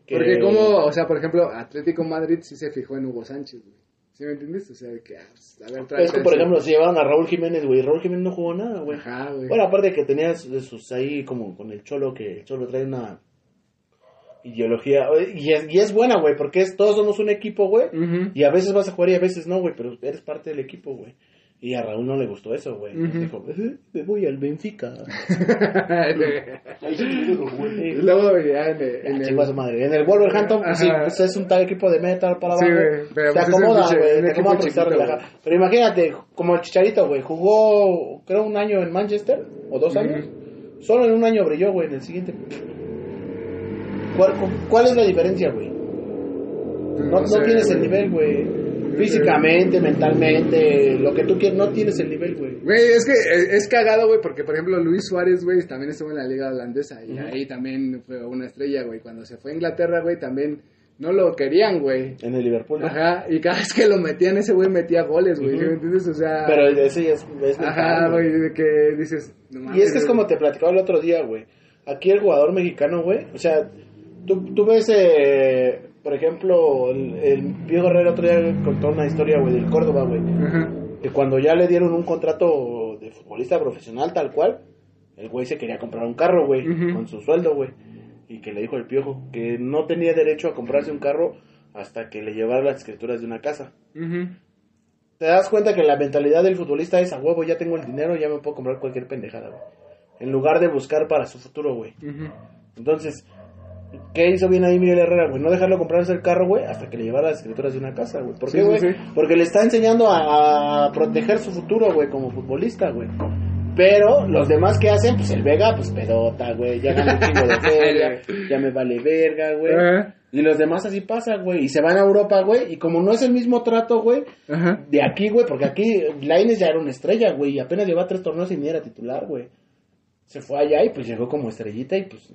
D: que-
C: Porque como, o sea, por ejemplo, Atlético Madrid sí se fijó en Hugo Sánchez, güey. ¿Sí me entiendes? O sea, que, ah, pues, a ver,
D: Es que, por ejemplo, si llevaron a Raúl Jiménez, güey. Raúl Jiménez no jugó nada, güey.
C: Ajá, güey.
D: Bueno, aparte que tenía de sus ahí como con el Cholo, que el Cholo trae una ideología. Y es, y es buena, güey, porque es, todos somos un equipo, güey. Y a veces vas a jugar y a veces no, güey, pero eres parte del equipo, güey. Y a Raúl no le gustó eso, güey. Dijo, "Eh, me voy al Benfica.
C: luego ya en el, en
D: Ya,
C: el-
D: chingo a su madre. En el Wolverhampton, pues, sí, pues, es un tal equipo de metal para
C: Sí,
D: abajo.
C: güey, pero
D: se
C: pues
D: acomoda, güey.
C: equipo
D: acomoda porque está
C: chiquito,
D: relajado. Pero imagínate, como el Chicharito, güey, jugó, creo, un año en Manchester, o dos años. Solo en un año brilló, güey, en el siguiente. ¿Cuál, cuál es la diferencia, güey? No, no
C: sé,
D: tienes el nivel, güey. Físicamente, mentalmente, lo que tú quieres, no tienes el nivel, güey.
C: Güey, es que eh, es cagado, güey, porque por ejemplo Luis Suárez, güey, también estuvo en la liga holandesa y ahí también fue una estrella, güey. Cuando se fue a Inglaterra, güey, también no lo querían, güey.
D: En el Liverpool, ¿no?
C: Ajá, y cada vez que lo metían, ese güey metía goles, güey, ¿sí ¿me entiendes? O sea...
D: Pero ese ya es,
C: Ajá, güey, de que dices... no
D: Y
C: mames,
D: es que es como te platicaba el otro día, güey. Aquí el jugador mexicano, güey. O sea, tú, tú ves, eh, por ejemplo, el, el Pío Guerrero otro día contó una historia, güey, del Córdoba, güey. Que cuando ya le dieron un contrato de futbolista profesional tal cual, el güey se quería comprar un carro, güey, con su sueldo, güey. Y que le dijo el piojo que no tenía derecho a comprarse un carro hasta que le llevara las escrituras de una casa. Te das cuenta que la mentalidad del futbolista es a huevo, ya tengo el dinero, ya me puedo comprar cualquier pendejada, güey. En lugar de buscar para su futuro, güey. Entonces, ¿qué hizo bien ahí Miguel Herrera, güey? No dejarlo comprarse el carro, güey, hasta que le llevara las escrituras de una casa, güey. ¿Por qué,
C: sí,
D: güey?
C: sí.
D: Porque le está enseñando a, a proteger su futuro, güey, como futbolista, güey. Pero los demás que hacen, pues el Vega, pues pedota, güey, ya gana un chingo de feria, ya me vale verga, güey. Y los demás así pasa, güey, y se van a Europa, güey, y como no es el mismo trato, güey,
C: Ajá.
D: de aquí, güey, porque aquí Laines ya era una estrella, güey, y apenas lleva tres torneos y ni era titular, güey. Se fue allá y pues llegó como estrellita y pues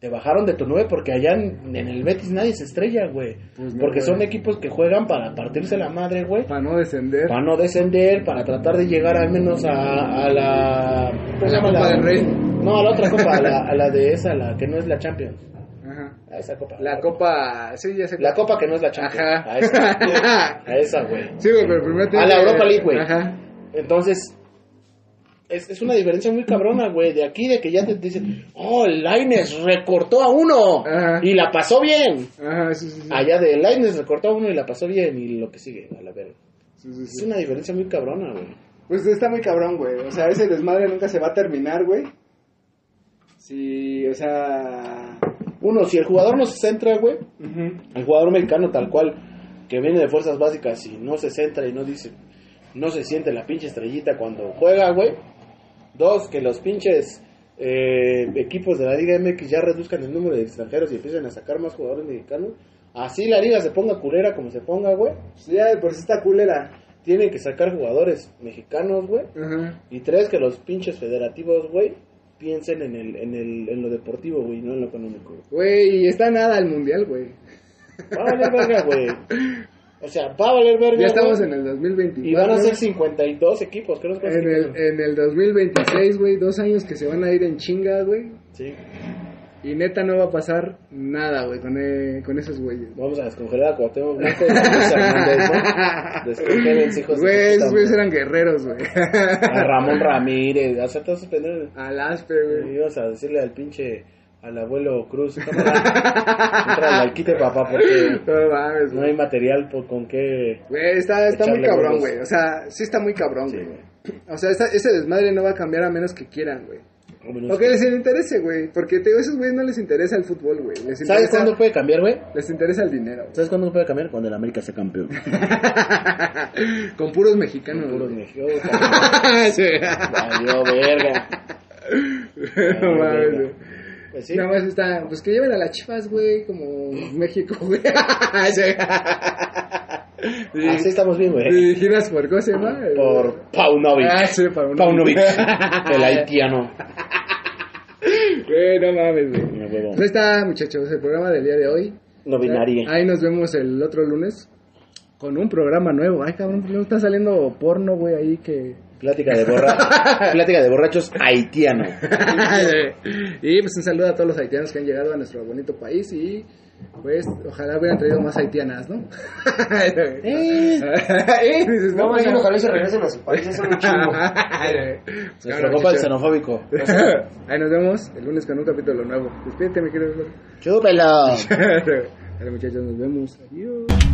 D: te bajaron de tu nueve porque allá en, en el Betis nadie se estrella, güey.
C: Pues no,
D: porque
C: güey.
D: son equipos que juegan para partirse la madre, güey.
C: Para no descender.
D: Para no descender, para tratar de llegar al menos a, a la... ¿Cómo se
C: la
D: llama?
C: Copa del Rey.
D: No, a la otra copa, a la, a la de esa, la que no es la Champions.
C: Ajá.
D: A esa copa.
C: La copa... Sí, ya sé.
D: La copa que no es la Champions.
C: Ajá.
D: A esa, a esa, güey.
C: Sí, güey, pero primero
D: A la Europa League, güey.
C: Ajá.
D: Entonces, es, es una diferencia muy cabrona, güey. De aquí, de que ya te dicen, oh, Laines recortó a uno
C: Ajá.
D: y la pasó bien.
C: Ajá, sí, sí, sí.
D: Allá de Laines recortó a uno y la pasó bien y lo que sigue, a la verga. Es una diferencia muy cabrona, güey.
C: Pues está muy cabrón, güey. O sea, ese desmadre nunca se va a terminar, güey. Sí, o sea...
D: Uno, si el jugador no se centra, güey, el jugador mexicano tal cual, que viene de fuerzas básicas y no se centra y no dice, no se siente la pinche estrellita cuando juega, güey. Dos, que los pinches eh, equipos de la Liga MX ya reduzcan el número de extranjeros y empiecen a sacar más jugadores mexicanos. Así la liga se ponga culera como se ponga, güey.
C: Ya de por sí está culera.
D: Tienen que sacar jugadores mexicanos, güey. Y tres, que los pinches federativos, güey, piensen en, el, en, el, en lo deportivo, güey, no en lo económico. güey.
C: Y está nada el mundial, güey.
D: Va a valer verga, güey. O sea, va a valer verga.
C: Ya estamos en el 2024.
D: Y van a ser 52 equipos, creo que
C: En el, en el 2026, güey, dos años que se van a ir en chinga, güey.
D: Sí.
C: Y neta no va a pasar nada, güey, con, eh, con esos güeyes.
D: Vamos a descongelar a Cuauhtémoc Blanco y a. Descongelen, hijos de
C: Güey, esos güeyes eran guerreros, güey.
D: A Ramón Ramírez, a todos esos pendejos.
C: Al Aspe,
D: Y
C: güey.
D: ibas a decirle al pinche, al abuelo Cruz, entra al quite papá, porque
C: No mames,
D: no
C: güey.
D: hay material por, con qué...
C: Güey, está, está muy cabrón, güey. O sea, sí está muy cabrón,
D: Sí,
C: güey. O sea, esta- ese desmadre no va a cambiar a menos que quieran, güey.
D: o
C: que les interese, güey. Porque te digo, a esos güeyes no les interesa el fútbol, güey.
D: ¿Sabes cuándo puede cambiar, güey?
C: les interesa el dinero.
D: ¿Sabes cuándo puede cambiar? Cuando el América sea campeón.
C: Con puros mexicanos.
D: Puros
C: güey.
D: mexicanos. Valió verga.
C: No mames.
D: Pues sí.
C: Nada más está, pues que lleven a las chivas, güey, como México, güey. Sí.
D: Así estamos bien, güey.
C: Dirigidas por, ¿cómo se llama?
D: Por Paunovic.
C: Ah, sí, Paunovic.
D: Paunovic. el haitiano.
C: Güey, no mames, güey. Pues ahí está, muchachos, el programa del día de hoy.
D: No binaria.
C: Ahí nos vemos el otro lunes con un programa nuevo. Ay, cabrón, no está saliendo porno, güey, ahí que...
D: Plática de borra... Plática de borrachos haitiano.
C: y pues un saludo a todos los haitianos que han llegado a nuestro bonito país y pues ojalá hubieran traído más haitianas, ¿no?
D: Eh.
C: Eh, dices,
E: No, más bien
C: bueno.
E: ojalá se regresen a su país, es un chingo.
D: Nuestro
C: Claro,
D: compa el xenofóbico.
C: Ahí nos vemos el lunes con un capítulo nuevo. Despídete, mi querido.
D: Chúpelo.
C: Dale, muchachos, nos vemos. Adiós.
F: ¡Vámonos a la